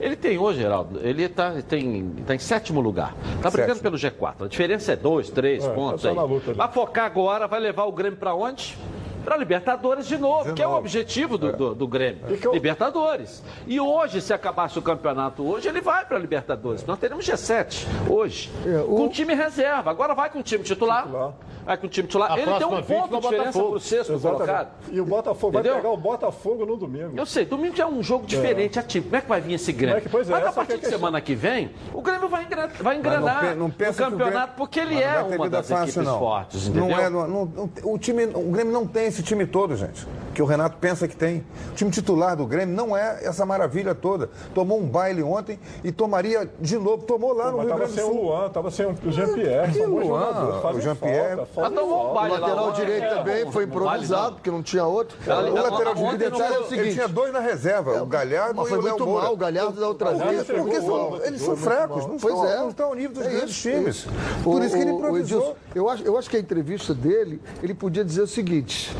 ele tem hoje, Geraldo, ele tá, tem, tá em sétimo lugar. Tá brigando pelo G4. A diferença é dois, três É, pontos tá aí. luta ali. Vai focar agora, vai levar o Grêmio pra onde? Pra Libertadores de novo, De que é o objetivo do, do, do Grêmio. Eu- Libertadores. E hoje, se acabasse o campeonato hoje, ele vai pra Libertadores. Nós teremos G7 hoje. É, o- Com time reserva. Agora vai com time titular. Titular. Vai com o time titular. A ele tem um ponto é o de diferença Botafogo. pro sexto Exatamente. colocado. E o Botafogo Entendeu? vai pegar o Botafogo no domingo. Eu sei, domingo já é um jogo diferente, ativo. Como é que vai vir esse Grêmio? É que- pois é, Mas a é partir de semana que vem, o Grêmio vai, engren- vai não engrenar não no pensa que o campeonato, Grêmio- porque ele não é uma das fácil, equipes não. fortes, entendeu? Não é, não- não- o, time, o Grêmio não tem esse time todo, gente. que o Renato pensa que tem. O time titular do Grêmio não é essa maravilha toda. Tomou um baile ontem e tomaria de novo. Tomou lá Pô, no mas Rio tava Grande do sem o Sul. Luan, tava sem o Jean-Pierre. Que Luan? O Jean-Pierre- Mas tomou um falta. O baile lá lateral ontem. direito É, também foi improvisado, não. porque não tinha outro. O lateral direito, detalhe, foi o ele seguinte. tinha dois na reserva, o Galhardo Mas e foi o Léo muito Moura. mal, o Galhardo da outra vez. porque são- eles são fracos, não, Pois estão, é. não estão ao nível dos É grandes isso, times. isso. Por O- isso que ele o- o improvisou. Edilson, eu, acho, eu acho que a entrevista dele, ele podia dizer o seguinte.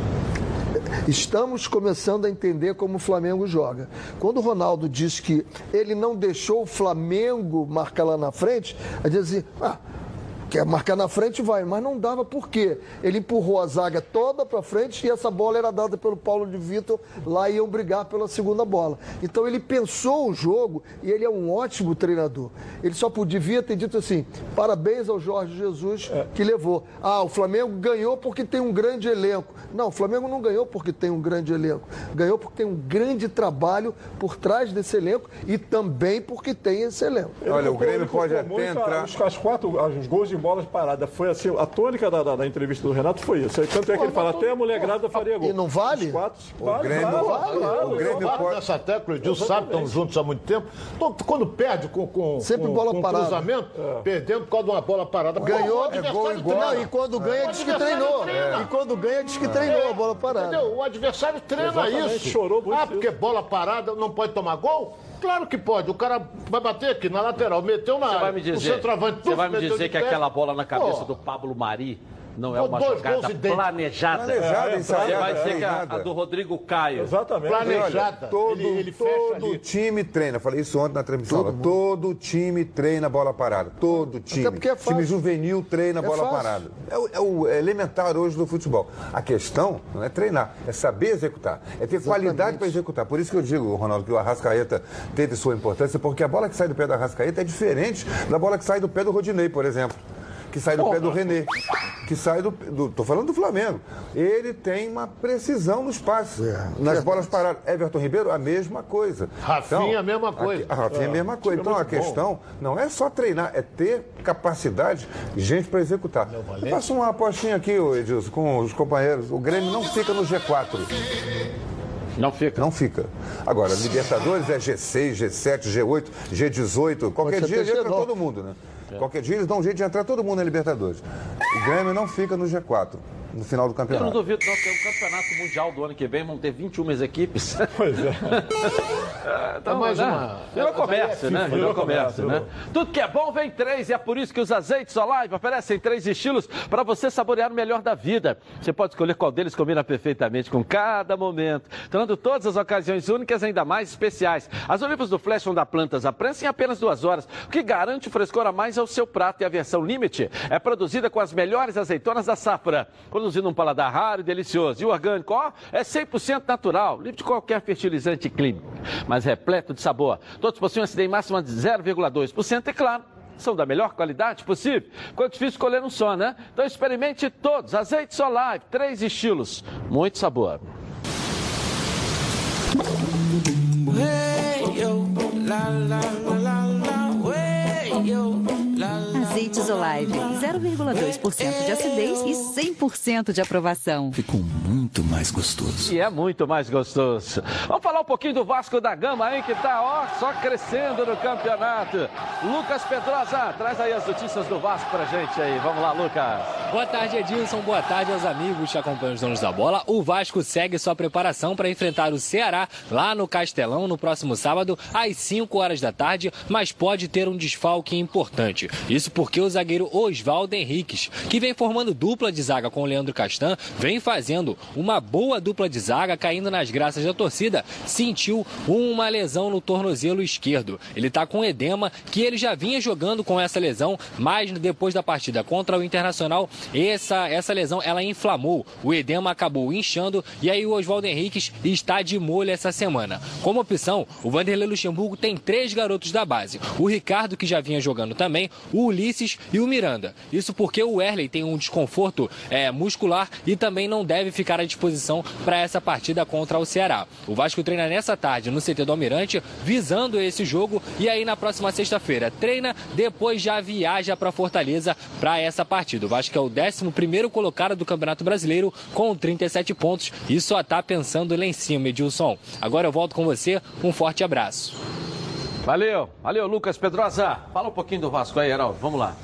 Estamos começando a entender como o Flamengo joga. Quando o Ronaldo diz que ele não deixou o Flamengo marcar lá na frente, a dizer assim, ah, quer marcar na frente, vai, mas não dava por quê? Ele empurrou a zaga toda para frente e essa bola era dada pelo Paulo de Vitor, lá iam brigar pela segunda bola. Então ele pensou o jogo e ele é um ótimo treinador. Ele só podia ter dito assim: parabéns ao Jorge Jesus que levou. Ah, o Flamengo ganhou porque tem um grande elenco. Não, o Flamengo não ganhou porque tem um grande elenco. Ganhou porque tem um grande trabalho por trás desse elenco e também porque tem esse elenco. Olha, o Grêmio pode muito até entrar. Os, as quatro, os gols de bolas paradas. Foi assim, a tônica da, da- da entrevista do Renato foi isso. Tanto é que ele fala, até a mulher grávida faria gol. E não vale? Os quatro, O vale, Grêmio- vale, o claro, Grêmio pode- nessa tecla, o Edilson sabe, estamos juntos há muito tempo. Então, quando perde com, com, Sempre com, bola com parada. cruzamento, perdendo por causa de uma bola parada. Ganhou, o é adversário gol igual. treina. Não, e quando ganha, O diz que treinou. E quando ganha, diz que treinou a bola parada. Entendeu? O adversário treina Exatamente, isso. chorou muito ah, porque bola parada não pode tomar gol? Claro que pode. O cara vai bater aqui na lateral, meteu na Você área. vai me o dizer, centroavante você tuf, vai me dizer que pé. aquela bola na cabeça Pô, do Pablo Mari não é uma dois jogada planejada? Planejada, É, ensaiada, Você vai dizer que a, a do Rodrigo Caio. Exatamente. Plane- E olha, Planejada. todo, Ele- ele todo ali. time treina. Falei isso ontem na transmissão. Todo, todo time treina bola parada. Todo time. porque é fácil. time juvenil treina É bola fácil. parada. É o, é o elementar hoje do futebol. A questão não é treinar, é saber executar. É ter qualidade para executar. Por isso que eu digo, Ronaldo, que o Arrascaeta teve sua importância, porque a bola que sai do pé do Arrascaeta é diferente da bola que sai do pé do Rodinei, por exemplo. Que sai do pé do René. Que sai do, do. Tô falando do Flamengo. Ele tem uma precisão nos passes. nas bolas paradas. Everton Ribeiro, a mesma coisa. Rafinha, a mesma coisa. A, a Rafinha, a mesma coisa. Então a questão não é só treinar, é ter capacidade, gente para executar. Eu faço uma apostinha aqui, Edilson, com os companheiros. O Grêmio não fica no G4. Não fica. Não fica. Agora, Libertadores é G6, G7, G8, G18. Qualquer dia entra G9. todo mundo, né? Qualquer dia eles dão um jeito de entrar todo mundo na Libertadores. O Grêmio não fica no G4 no final do Eu não campeonato. duvido, não, que o campeonato mundial do ano que vem vão ter 21 equipes. Pois é. Então, É mais né? uma- Virou comércio, né? FIFA, Virou virou comércio, né? Tudo que é bom vem três e é por isso que os azeites Olive oferecem três estilos para você saborear o melhor da vida. Você pode escolher qual deles combina perfeitamente com cada momento, tornando todas as ocasiões únicas ainda mais especiais. As olivas do Flash vão dar plantas à prensa em apenas duas horas, o que garante o frescor a mais ao seu prato e a versão Limite é produzida com as melhores azeitonas da safra, produzindo um paladar raro e delicioso. E o orgânico, ó, é 100% natural, livre de qualquer fertilizante químico, mas repleto de sabor. Todos possuem acidez máxima de 0,2% e, claro, são da melhor qualidade possível. Ficou difícil escolher um só, né? Então experimente todos. Azeite Solar, três estilos, muito sabor. Azeites Olive, 0,2% de acidez e 100% de aprovação. Ficou muito mais gostoso. E é muito mais gostoso. Vamos falar um pouquinho do Vasco da Gama aí, que tá ó, só crescendo no campeonato. Lucas Pedrosa, traz aí as notícias do Vasco pra gente aí. Vamos lá, Lucas. Boa tarde, Edilson. Boa tarde aos amigos que acompanham os donos da bola. O Vasco segue sua preparação para enfrentar o Ceará lá no Castelão no próximo sábado, às 5 horas da tarde, mas pode ter um desfalque importante. Isso porque o zagueiro Oswaldo Henriques, que vem formando dupla de zaga com o Leandro Castan, vem fazendo uma boa dupla de zaga, caindo nas graças da torcida, sentiu uma lesão no tornozelo esquerdo. Ele está com edema, que ele já vinha jogando com essa lesão, mas depois da partida contra o Internacional, essa, essa lesão ela inflamou. O edema acabou inchando e aí o Oswaldo Henriques está de molho essa semana. Como opção, o Vanderlei Luxemburgo tem três garotos da base. O Ricardo, que já vinha jogando também, o E o Miranda. Isso porque o Erley tem um desconforto é, muscular e também não deve ficar à disposição para essa partida contra o Ceará. O Vasco treina nessa tarde no CT do Almirante, visando esse jogo, e aí na próxima sexta-feira treina, depois já viaja para Fortaleza para essa partida. O Vasco é o 11 colocado do Campeonato Brasileiro com 37 pontos e só está pensando lá em cima, Edilson. Agora eu volto com você, um forte abraço. Valeu, valeu, Lucas Pedrosa. Fala um pouquinho do Vasco aí, Heraldo. Vamos lá.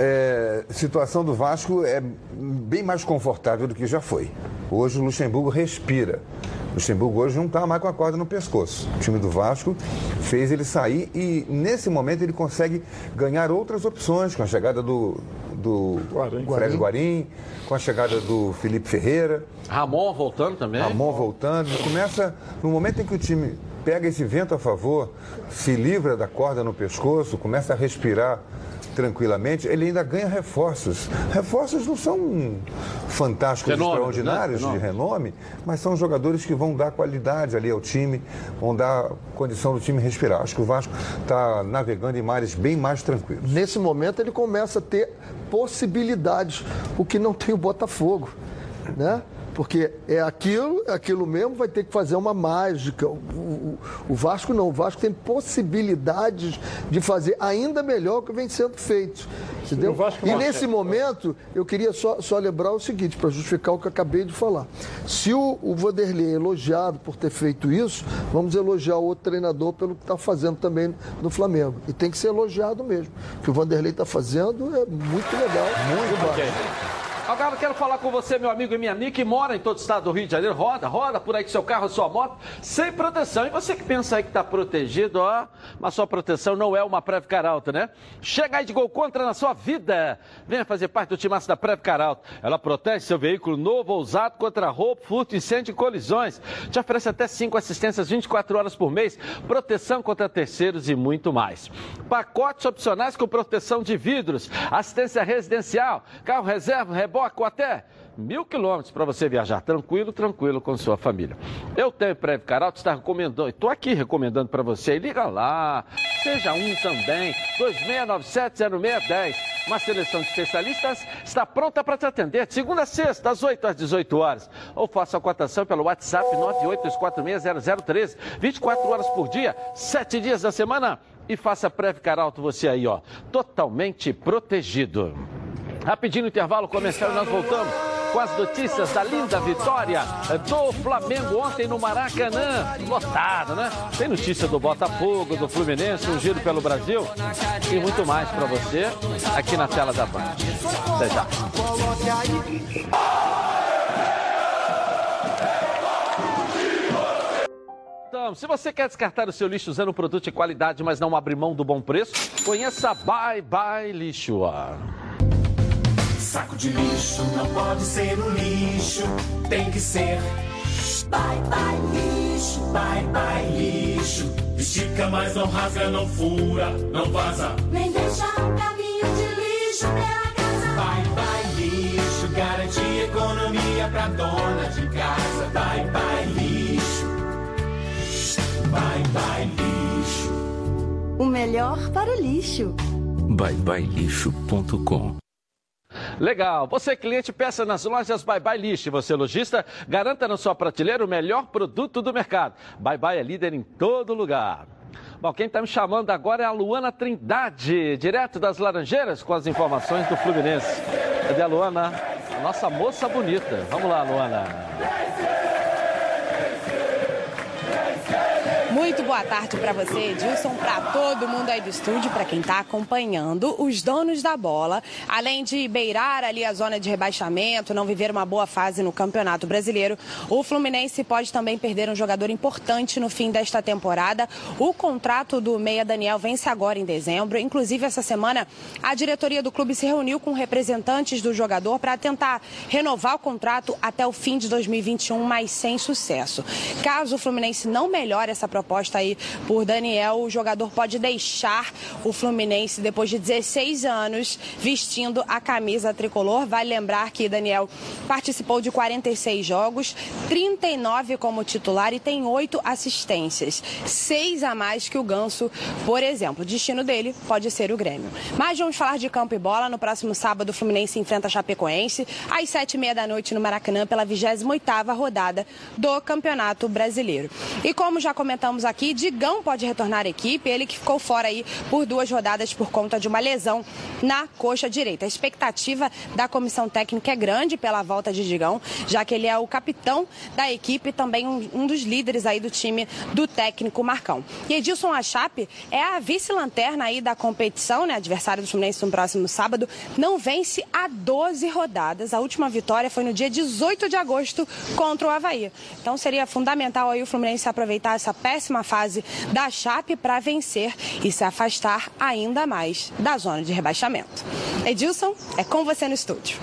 É, situação do Vasco é bem mais confortável do que já foi. Hoje o Luxemburgo respira. O Luxemburgo hoje não está mais com a corda no pescoço. O time do Vasco fez ele sair e nesse momento ele consegue ganhar outras opções com a chegada do, do Guarim. Fred Guarim, com a chegada do Felipe Ferreira. Ramon voltando também. Ramon voltando. Começa no momento em que o time pega esse vento a favor, se livra da corda no pescoço, começa a respirar tranquilamente, ele ainda ganha reforços. Reforços não são fantásticos, Renome, extraordinários né? de renome, mas são jogadores que vão dar qualidade ali ao time, vão dar condição do time respirar. Acho que o Vasco está navegando em mares bem mais tranquilos. Nesse momento ele começa a ter possibilidades, o que não tem o Botafogo, né? Porque é aquilo, é aquilo mesmo, vai ter que fazer uma mágica. O, o- o Vasco não, o Vasco tem possibilidades de fazer ainda melhor o que vem sendo feito. Entendeu? E nesse momento, eu queria só, só lembrar o seguinte, para justificar o que eu acabei de falar. Se o, o Vanderlei é elogiado por ter feito isso, vamos elogiar o outro treinador pelo que está fazendo também no Flamengo. E tem que ser elogiado mesmo. O que o Vanderlei está fazendo é muito legal. Muito Ok. Agora quero falar com você, meu amigo e minha amiga, que mora em todo o estado do Rio de Janeiro. Roda, roda por aí com seu carro, sua moto, sem proteção. E você que pensa aí que está protegido, ó, mas sua proteção não é uma Previcar Alto, né? Chega aí de gol contra na sua vida. Venha fazer parte do timaço da Previcar Alto. Ela protege seu veículo novo ou usado contra roubo, furto, incêndio e colisões. Te oferece até cinco assistências 24 horas por mês, proteção contra terceiros e muito mais. Pacotes opcionais com proteção de vidros, assistência residencial, carro reserva, reboque ou até mil quilômetros para você viajar tranquilo, tranquilo com sua família. Eu tenho Prev Caralto, está recomendando, estou aqui recomendando para você, liga lá, seja um também, 26970610. Uma seleção de especialistas está pronta para te atender de segunda a sexta, às 8 às 18 horas. Ou faça a cotação pelo WhatsApp 982460013, 24 horas por dia, 7 dias da semana. E faça Prev Caralto você aí, ó, totalmente protegido. Rapidinho intervalo comercial, nós voltamos com as notícias da linda vitória do Flamengo ontem no Maracanã. Lotado, né? Tem notícia do Botafogo, do Fluminense, um giro pelo Brasil e muito mais para você aqui na tela da Band. Até já. Então, se você quer descartar o seu lixo usando um produto de qualidade, mas não abrir mão do bom preço, conheça Bye Bye Lixo. Saco de lixo não pode ser um lixo, tem que ser. Bye bye lixo, bye bye lixo. Estica, mas não rasga, não fura, não vaza. Nem deixa um caminho de lixo pela casa. Bye bye lixo, garante economia pra dona de casa. Bye bye lixo, bye bye lixo. O melhor para o lixo. byebyelixo.com Legal. Você, cliente, peça nas lojas Bye Bye Lixo. Você, lojista, garanta na sua prateleira o melhor produto do mercado. Bye Bye é líder em todo lugar. Bom, quem está me chamando agora é a Luana Trindade, direto das Laranjeiras, com as informações do Fluminense. Cadê a Luana? A nossa moça bonita. Vamos lá, Luana. Muito boa tarde para você, Edilson, para todo mundo aí do estúdio, para quem está acompanhando, os donos da bola, além de beirar ali a zona de rebaixamento, não viver uma boa fase no Campeonato Brasileiro, o Fluminense pode também perder um jogador importante no fim desta temporada. O contrato do meia Daniel vence agora em dezembro. Inclusive, essa semana, a diretoria do clube se reuniu com representantes do jogador para tentar renovar o contrato até o fim de 2021, mas sem sucesso. Caso o Fluminense não melhore essa proposta aí por Daniel, o jogador pode deixar o Fluminense depois de 16 anos vestindo a camisa tricolor. Vale lembrar que Daniel participou de 46 jogos, 39 como titular e tem oito assistências, seis a mais que o Ganso, por exemplo. O destino dele pode ser o Grêmio. Mas vamos falar de campo e bola. No próximo sábado, o Fluminense enfrenta a Chapecoense às sete e meia da noite no Maracanã pela 28ª rodada do Campeonato Brasileiro. E como já comentamos aqui, Digão pode retornar à equipe, ele que ficou fora aí por duas rodadas por conta de uma lesão na coxa direita. A expectativa da comissão técnica é grande pela volta de Digão, já que ele é o capitão da equipe e também um, um dos líderes aí do time do técnico Marcão. E Edilson Achape é a vice-lanterna aí da competição, né? Adversário do Fluminense no próximo sábado, não vence há 12 rodadas. A última vitória foi no dia 18 de agosto contra o Havaí. Então seria fundamental aí o Fluminense aproveitar essa péssima fase da Chape para vencer e se afastar ainda mais da zona de rebaixamento. Edilson, é com você no estúdio.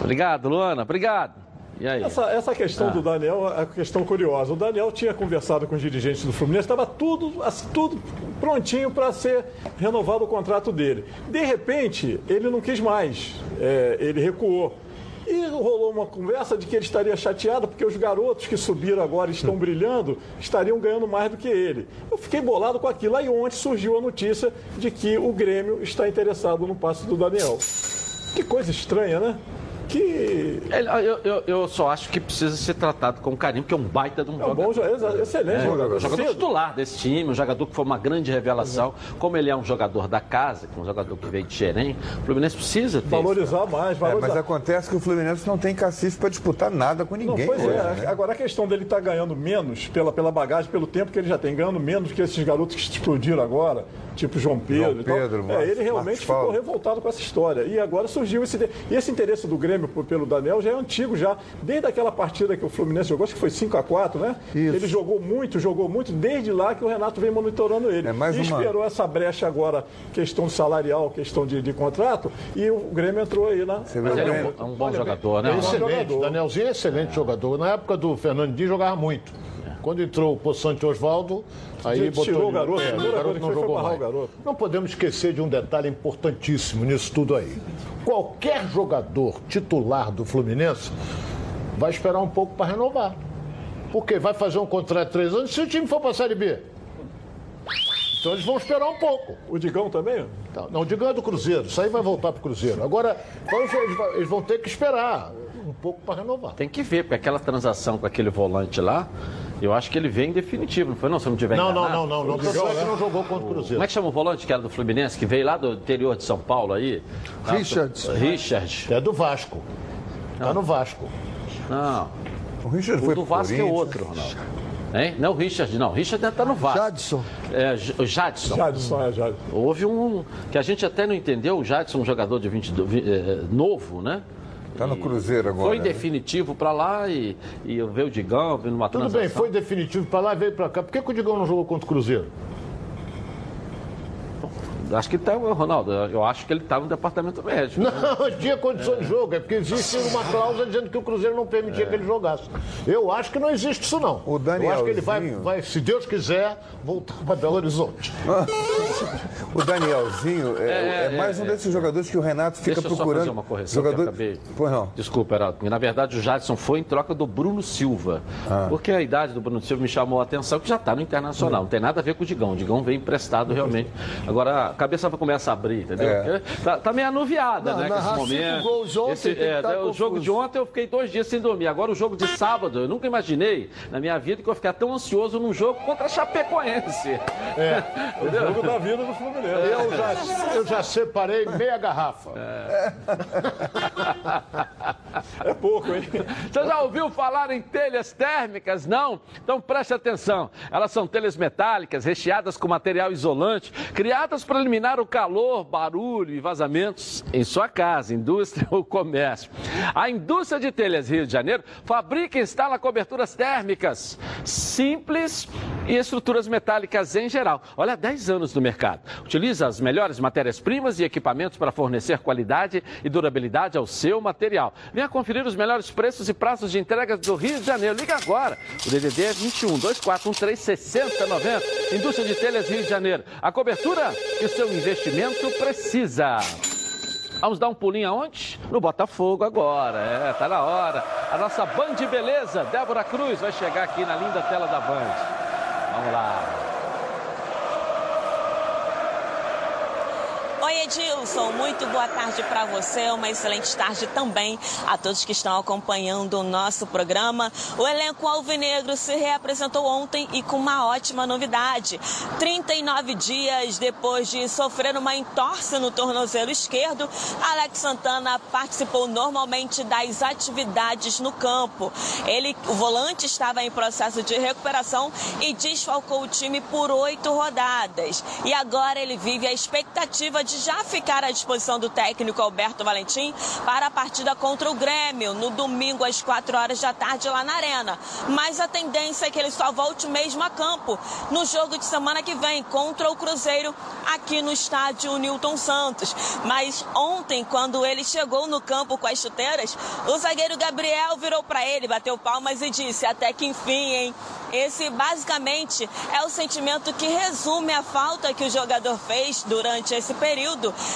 Obrigado, Luana. Obrigado. E aí? Essa, essa questão Ah. do Daniel é uma questão curiosa. O Daniel tinha conversado com os dirigentes do Fluminense, estava tudo, tudo prontinho para ser renovado o contrato dele. De repente, ele não quis mais, é, ele recuou. E rolou uma conversa de que ele estaria chateado porque os garotos que subiram agora e estão brilhando estariam ganhando mais do que ele. Eu fiquei bolado com aquilo. Aí ontem surgiu a notícia de que o Grêmio está interessado no passe do Daniel. Que coisa estranha, né? Que Ele- Eu, eu- eu só acho que precisa ser tratado com carinho, porque é um baita de um É um bom jogador. jogador, excelente É, jogador. jogador Cedo. titular desse time, um jogador que foi uma grande revelação. Como ele é um jogador da casa, um jogador que veio de Xerém, o Fluminense precisa ter. Valorizar mais, É, valorizar. mas acontece que o Fluminense não tem cacife para disputar nada com Não, ninguém. pois hoje, é. né? Agora a questão dele estar ganhando menos pela, pela bagagem, pelo tempo que ele já tem, ganhando menos que esses garotos que explodiram agora, tipo João Pedro João e tal. Pedro, é, ele realmente Marcos ficou Paulo. revoltado com essa história. E agora surgiu esse. E esse interesse do Grêmio por- pelo Daniel já é antigo, já. Desde aquela partida que o Fluminense jogou, acho que foi 5 a 4 né? Ele jogou muito, jogou muito, desde lá que o Renato vem monitorando ele. É mais e uma- esperou essa brecha agora, questão salarial, questão de, de contrato, e o Grêmio entrou aí na. Você vê Mas ele é Grêmio- um, é um bom jogador, É né? excelente. jogador. Danielzinho é excelente jogador. Na época do Fernandinho jogava muito. Quando entrou o Poçante Osvaldo, aí Tirou botou o garoto, é, tirou o garoto não jogou mais. o garoto. Não podemos esquecer de um detalhe importantíssimo nisso tudo aí. Qualquer jogador titular do Fluminense vai esperar um pouco para renovar. Porque vai fazer um contrato de três anos se o time for para a Série B. Então eles vão esperar um pouco. O Digão também? Tá, Não, o Digão é do Cruzeiro, isso aí vai voltar para o Cruzeiro. Agora, então eles, vão- eles vão ter que esperar um pouco para renovar. Tem que ver, porque aquela transação com aquele volante lá, eu acho que ele vem em definitivo, não foi? Não, se eu não tiver Não, não, enganado. não, não, não. Que não jogou contra o Cruzeiro. Como é que chama o volante que era do Fluminense, que veio lá do interior de São Paulo aí? Richards. Richard. É do Vasco. Tá no Vasco. Não. O Richard O foi do pro Vasco é outro, Ronaldo. Hein? Não, o Richard, não. O Richard tá no Vasco. Jadson. É, o Jadson. Jadson, é Jadson. Houve um. que a gente até não entendeu. O Jadson, um jogador de 22, vi- é, novo, né? Tá no Cruzeiro agora. Foi né? definitivo pra lá e, e eu veio o Digão, veio numa Tudo transação. bem, foi definitivo para lá e veio para cá. Por que, que o Digão não jogou contra o Cruzeiro? Acho que tá, Ronaldo, eu acho que ele tá no departamento médico. Não, tinha condição de jogo. É porque existe uma cláusula dizendo que o Cruzeiro não permitia que ele jogasse. Eu acho que não existe isso, não. O Eu acho que ele vai, Danielzinho- vai se Deus quiser, voltar para Belo Horizonte. O Danielzinho é, É, é mais é, um é. desses jogadores que o Renato fica Deixa eu só procurando. fazer uma correção que eu jogador... acabei. Pois não. Desculpa, Heraldo. Na verdade, o Jadson foi em troca do Bruno Silva. Ah. Porque a idade do Bruno Silva me chamou a atenção, que já está no Internacional. Não tem nada a ver com o Digão. O Digão veio emprestado realmente. Agora, cabeça começa a abrir, entendeu? É. Tá, tá meio anuviada, Não, né? Com esse narrar cinco momento. gols ontem Esse, é, tá o jogo confuso. de ontem eu fiquei dois dias sem dormir. Agora, o jogo de sábado, eu nunca imaginei na minha vida que eu ia ficar tão ansioso num jogo contra a Chapecoense. É. O jogo da vida do Fluminense. Eu já, eu já separei meia garrafa. É pouco, hein? Você já ouviu falar em telhas térmicas? Não? Então preste atenção. Elas são telhas metálicas recheadas com material isolante, criadas para eliminar o calor, barulho e vazamentos em sua casa, indústria ou comércio. A indústria de telhas Rio de Janeiro fabrica e instala coberturas térmicas simples e estruturas metálicas em geral. Olha, há 10 anos no mercado. Utiliza as melhores matérias-primas e equipamentos para fornecer qualidade e durabilidade ao seu material. Venha conferir os melhores preços e prazos de entrega do Rio de Janeiro. Liga agora. O DDD é 21 2413 6090. Indústria de Telhas Rio de Janeiro. A cobertura o seu investimento precisa. Vamos dar um pulinho aonde? No Botafogo agora. É, tá na hora. A nossa Band Beleza, Débora Cruz, vai chegar aqui na linda tela da Band. Vamos lá. Oi, Edilson, muito boa tarde para você, uma excelente tarde também a todos que estão acompanhando o nosso programa. O elenco alvinegro se reapresentou ontem e com uma ótima novidade. 39 dias depois de sofrer uma entorse no tornozelo esquerdo, Alex Santana participou normalmente das atividades no campo. Ele, o volante, estava em processo de recuperação e desfalcou o time por oito rodadas. E agora ele vive a expectativa de já ficar à disposição do técnico Alberto Valentim para a partida contra o Grêmio no domingo às 4 horas da tarde lá na Arena. Mas a tendência é que ele só volte mesmo a campo no jogo de semana que vem contra o Cruzeiro aqui no estádio Newton Santos. Mas ontem, quando ele chegou no campo com as chuteiras, o zagueiro Gabriel virou para ele, bateu palmas e disse: Até que enfim, hein? Esse basicamente é o sentimento que resume a falta que o jogador fez durante esse período,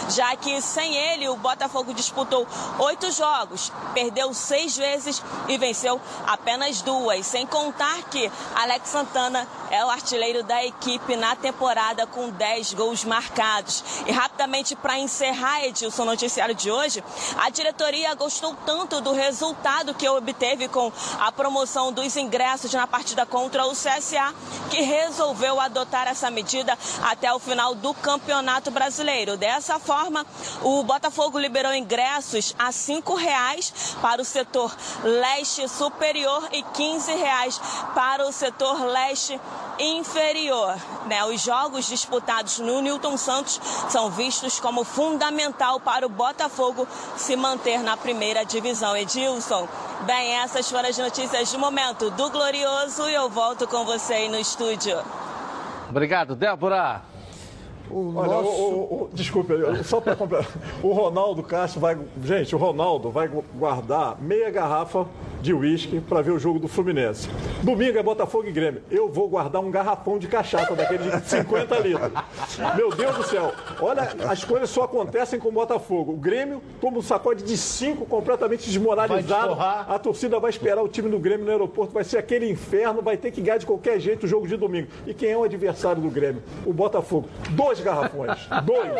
já que sem ele o Botafogo disputou oito jogos, perdeu seis vezes e venceu apenas duas, sem contar que Alex Santana é o artilheiro da equipe na temporada com 10 gols marcados. E rapidamente para encerrar, Edilson, o noticiário de hoje, a diretoria gostou tanto do resultado que obteve com a promoção dos ingressos na partida contra o CSA, que resolveu adotar essa medida até o final do Campeonato Brasileiro. Dessa forma, o Botafogo liberou ingressos a 5 reais para o setor leste superior e 15 reais para o setor leste inferior. Né? Os jogos disputados no Newton Santos são vistos como fundamental para o Botafogo se manter na primeira divisão. Edilson, bem, essas foram as notícias de momento do Glorioso e eu volto com você aí no estúdio. Obrigado, Débora. O Olha, nosso... o, o, o, desculpe, só para completar. O Ronaldo Castro vai. Gente, o Ronaldo vai guardar meia garrafa de uísque para ver o jogo do Fluminense. Domingo é Botafogo e Grêmio. Eu vou guardar um garrafão de cachaça daquele de 50 litros. Meu Deus do céu. Olha, as coisas só acontecem com o Botafogo. O Grêmio toma um sacode de cinco completamente desmoralizado. A torcida vai esperar o time do Grêmio no aeroporto. Vai ser aquele inferno. Vai ter que ganhar de qualquer jeito o jogo de domingo. E quem é o adversário do Grêmio? O Botafogo. Dois garrafões. Dois.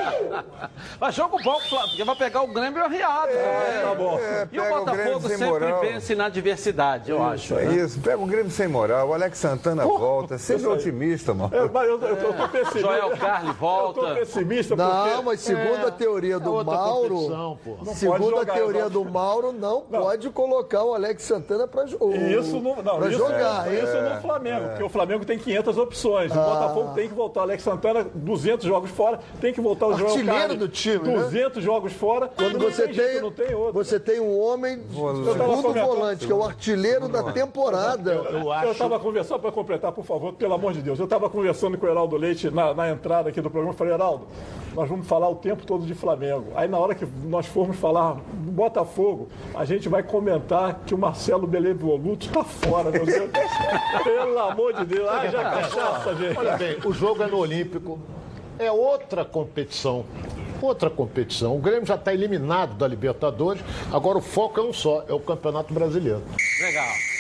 Mas jogo bom, porque vai pegar o Grêmio arriado. É, tá bom. É, e o Botafogo sem sempre moral. vence na diversidade, eu Isso, acho. é né? isso. Pega o Grêmio sem moral. O Alex Santana volta. Seja otimista, mano. É, mas eu, eu, eu tô pessimista. Joel Carli volta. Eu tô pessimista porque... Não, mas segundo a teoria do Mauro, pô. Não segundo pode a teoria do Mauro, não, pode colocar o Alex Santana para jogar. Isso no, não, pra isso, jogar. é, isso no Flamengo, porque o Flamengo tem 500 opções. O Botafogo tem que voltar. O Alex Santana, 200 jogos fora, tem que voltar o Joel Artilheiro do time, né? 200 jogos fora. Quando não você tem, jeito, não tem outro. você tem um homem, Eu tava segundo volante, que é o artilheiro da temporada. Eu estava conversando, para completar, por favor, pelo amor de Deus. Eu estava conversando com o Heraldo Leite na, na entrada aqui do programa. Eu falei, Heraldo, nós vamos falar o tempo todo de Flamengo. Aí, na hora que nós formos falar do Botafogo, a gente vai comentar que o Marcelo Belevoluto está fora, meu Deus. pelo amor de Deus. Ai, já cachaça, gente. Olha bem, o jogo é no Olímpico. É outra competição. Outra competição. O Grêmio já está eliminado da Libertadores. Agora o foco é um só, é o Campeonato Brasileiro. Legal.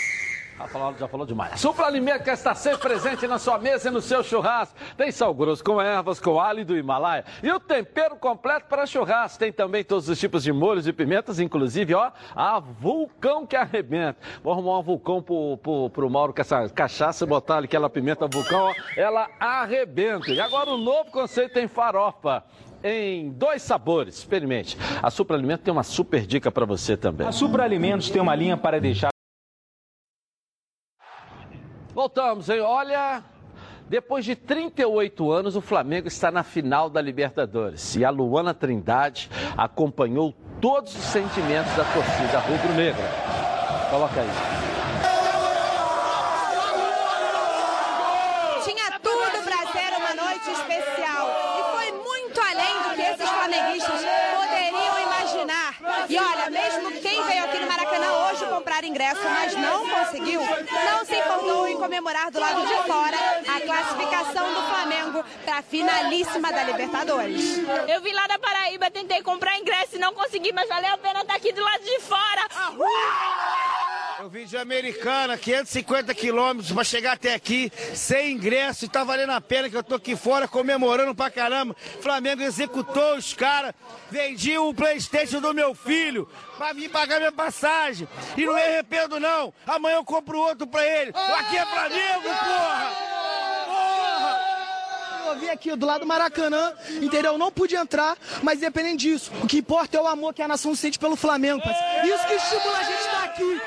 Já falou, já falou demais. Supla Alimento que está sempre presente na sua mesa e no seu churrasco. Tem sal grosso com ervas, com alho do Himalaia. E o tempero completo para churrasco. Tem também todos os tipos de molhos e pimentas, inclusive, ó, a vulcão que arrebenta. Vou arrumar um vulcão pro, pro, pro Mauro com essa cachaça botar ali aquela pimenta vulcão, ó, ela arrebenta. E agora o novo conceito em farofa. Em dois sabores, experimente. A Supra Alimento tem uma super dica para você também. A Supra Alimentos tem uma linha para deixar Voltamos, hein? Olha, Depois de 38 anos, o Flamengo está na final da Libertadores. E a Luana Trindade acompanhou todos os sentimentos da torcida rubro-negra. Coloca aí. Tinha tudo para ser uma noite especial. E foi muito além do que esses flamenguistas poderiam imaginar. E olha, mesmo quem veio aqui no Maracanã hoje comprar ingresso, mas não conseguiu, não se importou em comemorar do lado de fora a classificação do Flamengo para a finalíssima da Libertadores. Eu vim lá da Paraíba, tentei comprar ingresso e não consegui, mas valeu a pena estar aqui do lado de fora. Eu vim de Americana, 550 quilômetros pra chegar até aqui, sem ingresso, e tá valendo a pena que eu tô aqui fora comemorando pra caramba. Flamengo executou os caras, vendi o Playstation do meu filho pra vir pagar minha passagem. E não me arrependo não, amanhã eu compro outro pra ele. Aqui é Flamengo, porra! Eu vim aqui do lado do Maracanã, entendeu? Eu não pude entrar, mas independente disso, o que importa é o amor que a nação sente pelo Flamengo, parceiro. Isso que estimula a gente estar aqui.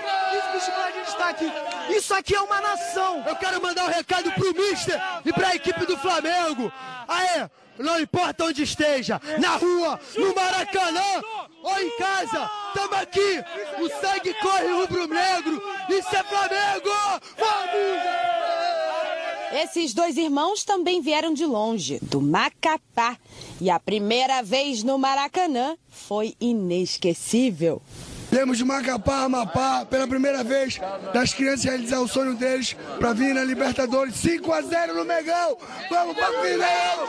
A gente estar aqui. Isso aqui é uma nação. Eu quero mandar um recado pro Mister e pra equipe do Flamengo. Aê, não importa onde esteja, na rua, no Maracanã ou em casa, tamo aqui. O sangue corre rubro-negro. Isso é Flamengo! Vamos! Esses dois irmãos também vieram de longe, do Macapá. E a primeira vez no Maracanã foi inesquecível. Viemos de Macapá, Amapá, pela primeira vez, das crianças realizar o sonho deles para vir na Libertadores 5 a 0 no Megão. Vamos pra final!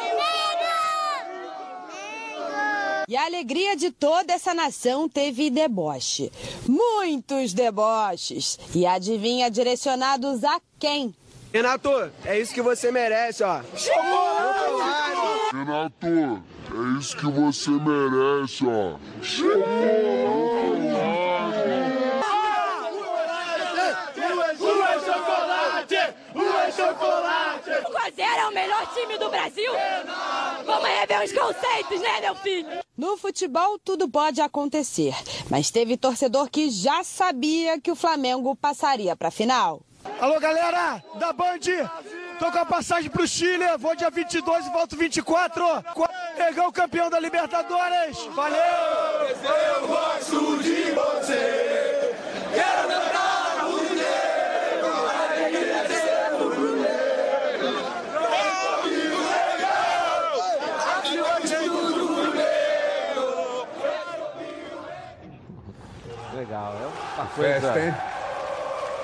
E a alegria de toda essa nação teve deboche. Muitos deboches. E adivinha direcionados a quem? Renato, é isso que você merece, ó. Renato, é isso que você merece, ó. Lua chocolate! Lua chocolate! O Cruzeiro é o melhor time do Brasil. Vamos rever os conceitos, né, meu filho? No futebol, tudo pode acontecer. Mas teve torcedor que já sabia que o Flamengo passaria pra final. Alô, galera da Band! Tô com a passagem pro Chile, vou dia 22 e volto 24. Pegar o campeão da Libertadores. Valeu! Eu gosto de você. Quero cantar o negro. Legal. É uma Festa, coisa hein?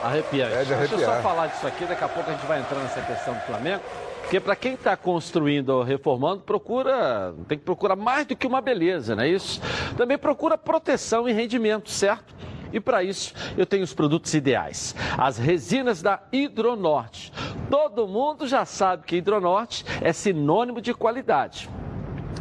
Arrepiante. É de Deixa eu só arrepiar. falar disso aqui, daqui a pouco a gente vai entrar nessa questão do Flamengo. Porque para quem está construindo ou reformando, procura, tem que procurar mais do que uma beleza, não é isso? Também procura proteção e rendimento, certo? E para isso, eu tenho os produtos ideais. As resinas da Hidronorte. Todo mundo já sabe que Hidronorte é sinônimo de qualidade.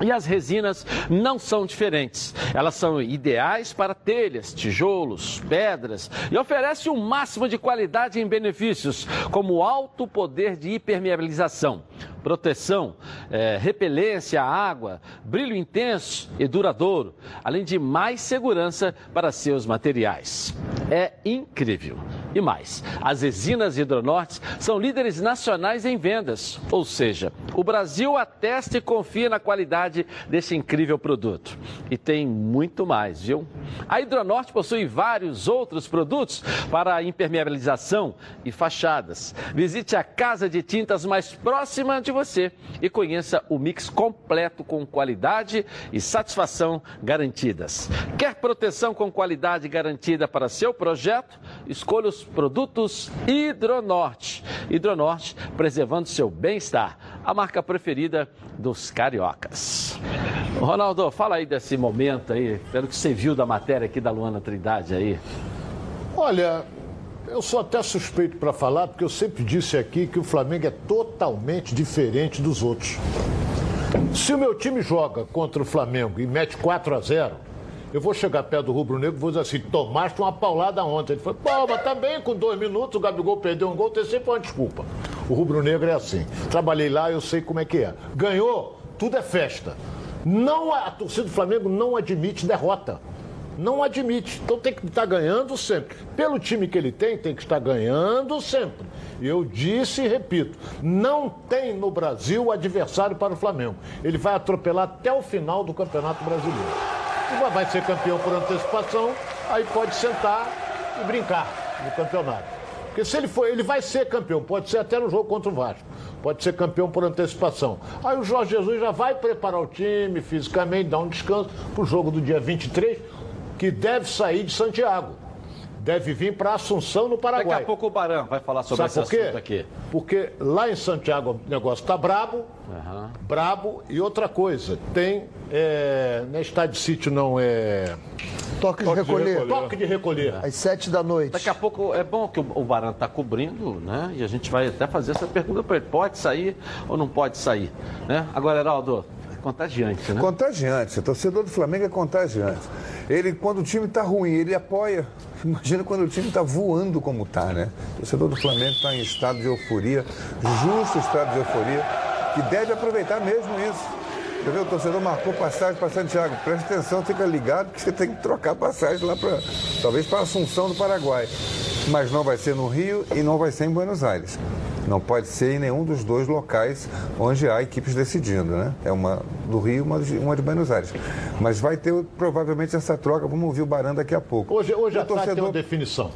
E as resinas não são diferentes. Elas são ideais para telhas, tijolos, pedras e oferecem o máximo de qualidade em benefícios, como alto poder de hipermeabilização, proteção, eh, repelência à água, brilho intenso e duradouro, além de mais segurança para seus materiais. É incrível. E mais, as resinas Hidronorte são líderes nacionais em vendas, ou seja, o Brasil atesta e confia na qualidade desse incrível produto. E tem muito mais, viu? A Hidronorte possui vários outros produtos para impermeabilização e fachadas. Visite a casa de tintas mais próxima de você e conheça o mix completo com qualidade e satisfação garantidas. Quer proteção com qualidade garantida para seu projeto? Escolha os produtos Hidronorte. Hidronorte, preservando seu bem-estar. A marca preferida dos cariocas. Ronaldo, fala aí desse momento aí, pelo que você viu da matéria aqui da Luana Trindade aí. Olha, eu sou até suspeito para falar, porque eu sempre disse aqui que o Flamengo é totalmente diferente dos outros. Se o meu time joga contra o Flamengo e mete 4 a 0 eu vou chegar perto do Rubro Negro e vou dizer assim: tomaste uma paulada ontem. Ele falou: pô, mas também com dois minutos o Gabigol perdeu um gol, tem sempre uma desculpa. O Rubro Negro é assim. Trabalhei lá, eu sei como é que é. Ganhou, tudo é festa. Não, a torcida do Flamengo não admite derrota. Não admite. Então tem que estar ganhando sempre. Pelo time que ele tem, tem que estar ganhando sempre. Eu disse e repito: não tem no Brasil adversário para o Flamengo. Ele vai atropelar até o final do Campeonato Brasileiro. E vai ser campeão por antecipação, aí pode sentar e brincar no campeonato. Porque se ele for, ele vai ser campeão, pode ser até no jogo contra o Vasco. Pode ser campeão por antecipação. Aí o Jorge Jesus já vai preparar o time fisicamente, dar um descanso para o jogo do dia 23, que deve sair de Santiago. Deve vir para Assunção, no Paraguai. Daqui a pouco o Barão vai falar sobre Sabe esse por quê? assunto aqui. Porque lá em Santiago o negócio tá brabo, brabo. E outra coisa, tem, é, não é estádio de sítio não, é... Toque de recolher. Toque de recolher. Às sete da noite. Daqui a pouco é bom que o Barão está cobrindo, né? E a gente vai até fazer essa pergunta para ele: pode sair ou não pode sair? Né? Agora, Heraldo, contagiante, né? Contagiante. O torcedor do Flamengo é contagiante. Ele, quando o time está ruim, ele apoia. Imagina quando o time está voando como está, né? O torcedor do Flamengo está em estado de euforia, justo estado de euforia, que deve aproveitar mesmo isso. Quer ver? O torcedor marcou passagem para Santiago. Presta atenção, fica ligado que você tem que trocar passagem lá para. talvez para Assunção do Paraguai. Mas não vai ser no Rio e não vai ser em Buenos Aires. Não pode ser em nenhum dos dois locais onde há equipes decidindo, né? É uma do Rio e uma de, uma de Buenos Aires. Mas vai ter provavelmente essa troca. Vamos ouvir o Barão daqui a pouco. Hoje, hoje O a tarde tem uma definição.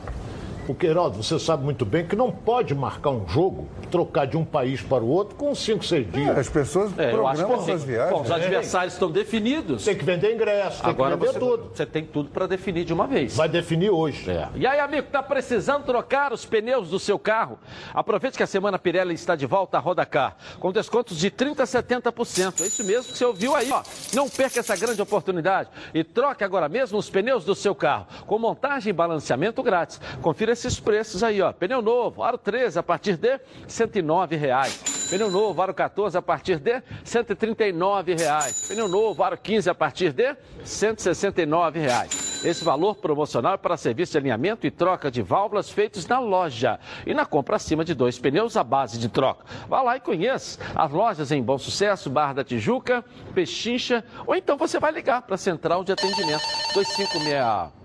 Porque, Heraldo, você sabe muito bem que não pode marcar um jogo, trocar de um país para o outro com 5, 6 dias. as pessoas É, programam suas viagens. Bom, os adversários estão definidos. Tem que vender ingresso, tem Agora que vender você, tudo. você tem tudo para definir de uma vez. Vai definir hoje. É. E aí, amigo, tá precisando trocar os pneus do seu carro? Aproveite que a semana Pirelli está de volta a Rodacar, com descontos de 30% a 70%. É isso mesmo que você ouviu aí, ó. Não perca essa grande oportunidade e troque agora mesmo os pneus do seu carro, com montagem e balanceamento grátis. Confira esses preços aí, ó. Pneu novo, aro 13 a partir de 109 reais. Pneu novo, aro 14 a partir de 139 reais. Pneu novo, aro 15 a partir de 169 reais. Esse valor promocional é para serviço de alinhamento e troca de válvulas feitos na loja. E na compra acima de dois pneus, a base de troca. Vá lá e conheça as lojas em Bom Sucesso, Barra da Tijuca, Pechincha, ou então você vai ligar para a central de atendimento 2561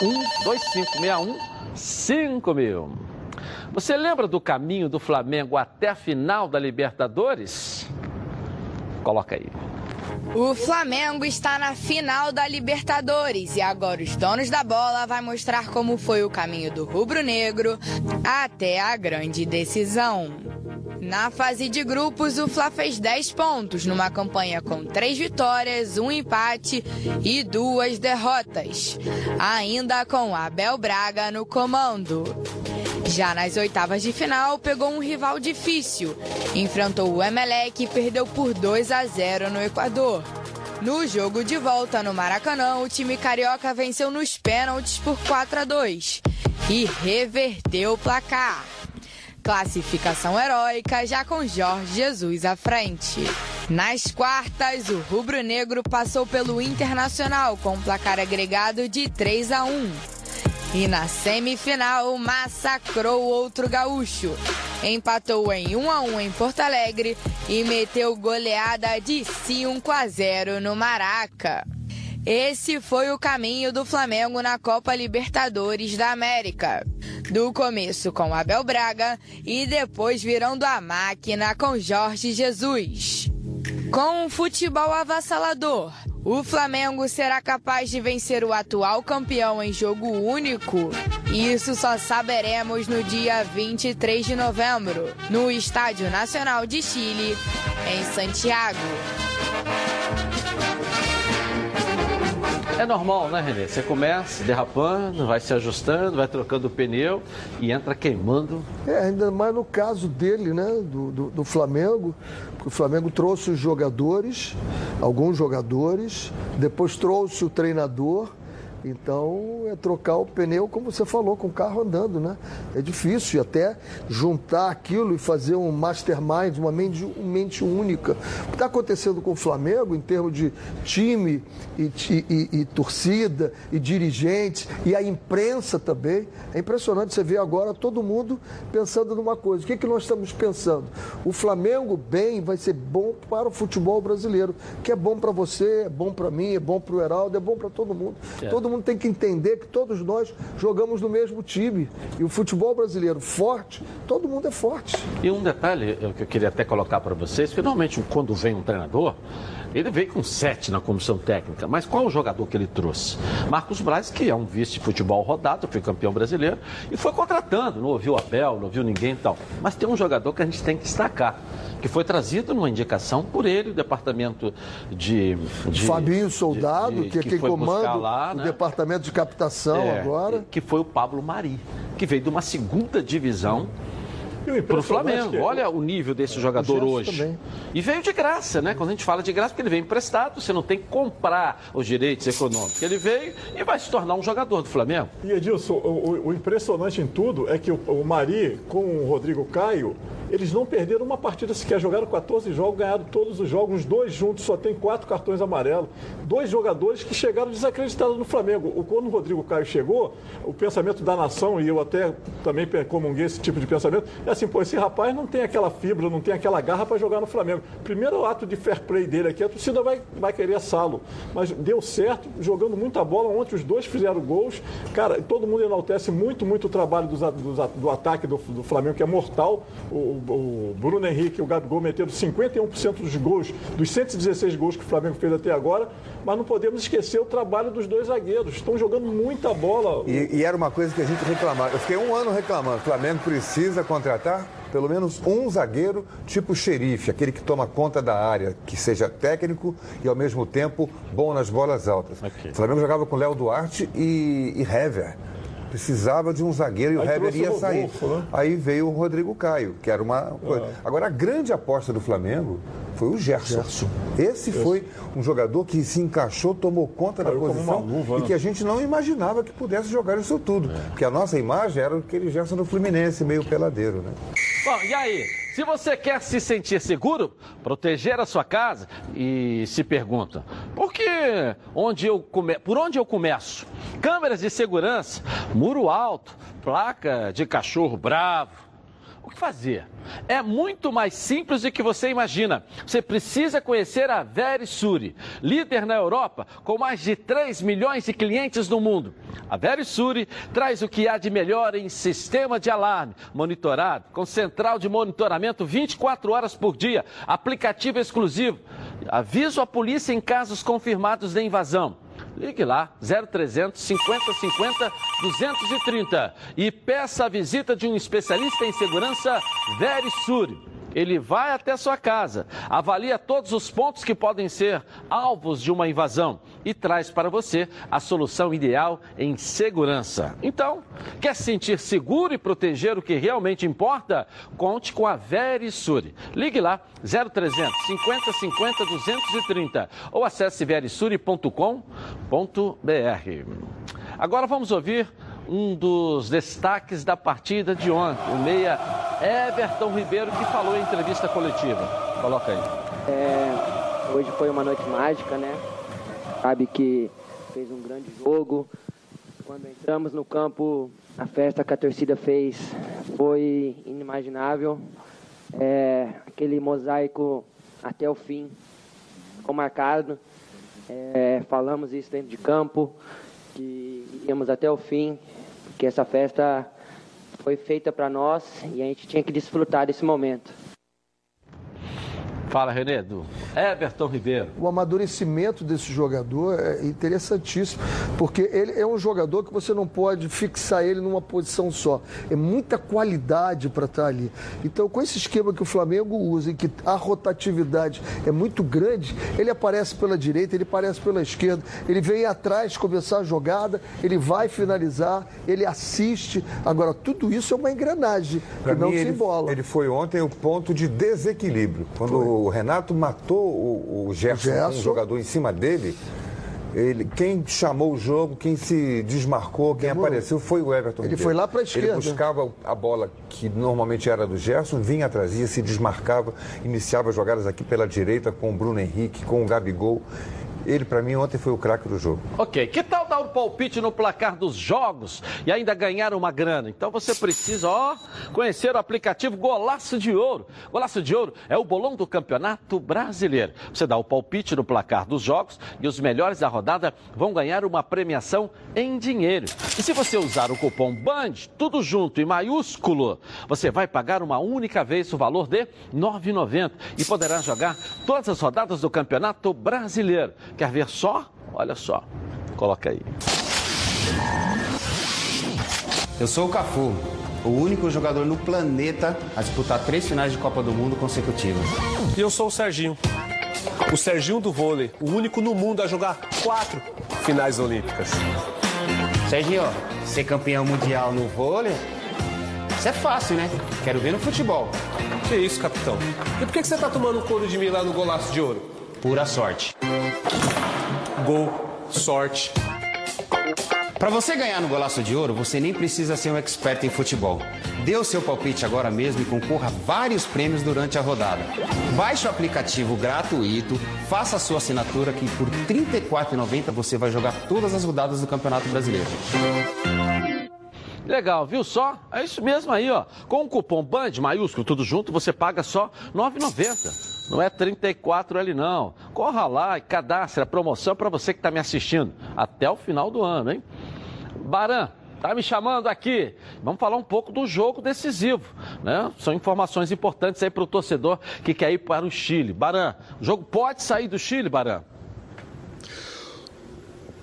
2561 5000. Você lembra do caminho do Flamengo até a final da Libertadores? Coloca aí. O Flamengo está na final da Libertadores e agora os donos da bola vai mostrar como foi o caminho do rubro-negro até a grande decisão. Na fase de grupos, o Fla fez 10 pontos numa campanha com 3 vitórias, um empate e duas derrotas, ainda com Abel Braga no comando. Já nas oitavas de final, pegou um rival difícil. Enfrentou o Emelec e perdeu por 2 a 0 no Equador. No jogo de volta no Maracanã, o time carioca venceu nos pênaltis por 4 a 2 e reverteu o placar. Classificação heróica já com Jorge Jesus à frente. Nas quartas, o rubro-negro passou pelo Internacional com um placar agregado de 3 a 1. E na semifinal, massacrou outro gaúcho. Empatou em 1 a 1 em Porto Alegre e meteu goleada de 5 a 0 no Maraca. Esse foi o caminho do Flamengo na Copa Libertadores da América. Do começo com Abel Braga e depois virando a máquina com Jorge Jesus. Com um futebol avassalador, o Flamengo será capaz de vencer o atual campeão em jogo único? Isso só saberemos no dia 23 de novembro, no Estádio Nacional de Chile, em Santiago. É normal, né, Renê? Você começa derrapando, vai se ajustando, vai trocando o pneu e entra queimando. É, ainda mais no caso dele, né, do, do, do Flamengo, o Flamengo trouxe os jogadores, alguns jogadores, depois trouxe o treinador. Então é trocar o pneu, como você falou, com o carro andando, né? É difícil e até juntar aquilo e fazer um mastermind, uma mente, uma mente única. O que está acontecendo com o Flamengo em termos de time e, e- e- e torcida e dirigentes e a imprensa também, é impressionante você ver agora todo mundo pensando numa coisa. O que, que nós estamos pensando? O Flamengo bem vai ser bom para o futebol brasileiro, que é bom para você, é bom para mim, é bom para o Heraldo, é bom para todo mundo. É. Todo mundo mundo tem que entender que todos nós jogamos no mesmo time. E o futebol brasileiro forte, todo mundo é forte. E um detalhe que eu queria até colocar para vocês, finalmente quando vem um treinador, ele veio com sete na comissão técnica, mas qual o jogador que ele trouxe? Marcos Braz, que é um vice-futebol rodado, foi campeão brasileiro, e foi contratando, não ouviu Abel, não ouviu ninguém e tal. Mas tem um jogador que a gente tem que destacar, que foi trazido numa indicação por ele, o departamento de... de Fabinho Soldado, de- que é quem comanda lá, o né? departamento de captação É, agora. Que foi o Pablo Mari, que veio de uma segunda divisão E para o Flamengo. que- Olha o nível desse jogador hoje. também. E veio de graça, né? Quando a gente fala de graça, porque ele veio emprestado, você não tem que comprar os direitos econômicos. Ele veio e vai se tornar um jogador do Flamengo. E Edilson, o, o- o impressionante em tudo é que o, o Mari com o Rodrigo Caio, eles não perderam uma partida sequer. Jogaram 14 jogos, ganharam todos os jogos. Os dois juntos só tem quatro cartões amarelos. Dois jogadores que chegaram desacreditados no Flamengo. Quando o Rodrigo Caio chegou, o pensamento da nação, e eu até também comunguei esse tipo de pensamento, é assim, pô, esse rapaz não tem aquela fibra, não tem aquela garra para jogar no Flamengo. Primeiro ato de fair play dele aqui, a torcida vai, vai querer assá-lo. Mas deu certo, jogando muita bola. Ontem os dois fizeram gols. Cara, todo mundo enaltece muito, muito o trabalho a- do ataque do, do Flamengo, que é mortal. O, o Bruno Henrique e o Gabigol meteram 51% dos gols, dos 116 gols que o Flamengo fez até agora. Mas não podemos esquecer o trabalho dos dois zagueiros. Estão jogando muita bola. E, e era uma coisa que a gente reclamava. Eu fiquei um ano reclamando. O Flamengo precisa contratar pelo menos um zagueiro tipo xerife, aquele que toma conta da área, que seja técnico e ao mesmo tempo bom nas bolas altas. O Flamengo jogava com Léo Duarte e, e Hever. Precisava de um zagueiro e o trouxe ia o sair. Né? Aí veio o Rodrigo Caio, que era uma coisa. Agora, a grande aposta do Flamengo foi o Gerson. Esse foi um jogador que se encaixou, tomou conta da Caiu como posição luva, e né? que a gente não imaginava que pudesse jogar isso tudo. Porque a nossa imagem era aquele Gerson do Fluminense, meio peladeiro, né? Bom, e aí? Se você quer se sentir seguro, proteger a sua casa e se pergunta, por que onde eu come... por onde eu começo? Câmeras de segurança, muro alto, placa de cachorro bravo. Fazer? É muito mais simples do que você imagina. Você precisa conhecer a Verisuri, líder na Europa com mais de 3 milhões de clientes no mundo. A Verisuri traz o que há de melhor em sistema de alarme, monitorado, com central de monitoramento 24 horas por dia, aplicativo exclusivo. Aviso a polícia em casos confirmados de invasão. Ligue lá, 0300 50 50 230 e peça a visita de um especialista em segurança Verisuri. Ele vai até sua casa, avalia todos os pontos que podem ser alvos de uma invasão e traz para você a solução ideal em segurança. Então, quer se sentir seguro e proteger o que realmente importa? Conte com a Verisuri. Ligue lá, 0300 50 50 230 ou acesse verisuri.com.br. Agora vamos ouvir um dos destaques da partida de ontem, o meia Everton Ribeiro, que falou em entrevista coletiva. Coloca aí. É, hoje foi uma noite mágica, né? Sabe que fez um grande jogo. Quando entramos no campo, a festa que a torcida fez foi inimaginável. É, aquele mosaico até o fim ficou marcado. É, falamos isso dentro de campo, que iríamos até o fim, que essa festa foi feita para nós e a gente tinha que desfrutar desse momento. Fala, Renê, do Everton Ribeiro. O amadurecimento desse jogador é interessantíssimo, porque ele é um jogador que você não pode fixar ele numa posição só. É muita qualidade para estar ali. Então, com esse esquema que o Flamengo usa, em que a rotatividade é muito grande, ele aparece pela direita, ele aparece pela esquerda, ele vem atrás começar a jogada, ele vai finalizar, ele assiste. Agora, tudo isso é uma engrenagem que Pra não mim, se ele, embola. ele foi ontem o ponto de desequilíbrio. Quando o Renato matou o, o Gerson, com um Gerson. jogador em cima dele, ele, quem chamou o jogo, quem se desmarcou, quem apareceu foi o Everton. Ele Ribeiro. foi lá pra esquerda. Ele buscava a bola que normalmente era do Gerson, vinha, trazia, se desmarcava, iniciava jogadas aqui pela direita com o Bruno Henrique, com o Gabigol. Ele, para mim, ontem foi o craque do jogo. Ok, que tal dar um palpite no placar dos jogos e ainda ganhar uma grana. Então você precisa, ó, conhecer o aplicativo Golaço de Ouro. Golaço de Ouro é o bolão do Campeonato Brasileiro. Você dá o palpite no placar dos jogos e os melhores da rodada vão ganhar uma premiação em dinheiro. E se você usar o cupom BAND, tudo junto em maiúsculo, você vai pagar uma única vez o valor de R$ 9,90 e poderá jogar todas as rodadas do Campeonato Brasileiro. Quer ver só? Olha só. Coloca aí. Eu sou o Cafu, o único jogador no planeta a disputar três finais de Copa do Mundo consecutivas. E eu sou o Serginho. O Serginho do vôlei, o único no mundo a jogar quatro finais olímpicas. Serginho, ser campeão mundial no vôlei, isso é fácil, né? Quero ver no futebol. Que isso, capitão? E por que você tá tomando couro de mim lá no golaço de ouro? Pura sorte. Gol, sorte. Para você ganhar no Golaço de Ouro, você nem precisa ser um expert em futebol. Dê o seu palpite agora mesmo e concorra a vários prêmios durante a rodada. Baixe o aplicativo gratuito, faça a sua assinatura que por R$ 34,90 você vai jogar todas as rodadas do Campeonato Brasileiro. Legal, viu só? É isso mesmo aí, ó. Com o cupom BAND, maiúsculo, tudo junto, você paga só R$ 9,90. Não é 34 ali não. Corra lá e cadastre a promoção para você que está me assistindo até o final do ano, hein? Baran, tá me chamando aqui. Vamos falar um pouco do jogo decisivo, né? São informações importantes aí para o torcedor que quer ir para o Chile. Baran, o jogo pode sair do Chile, Baran?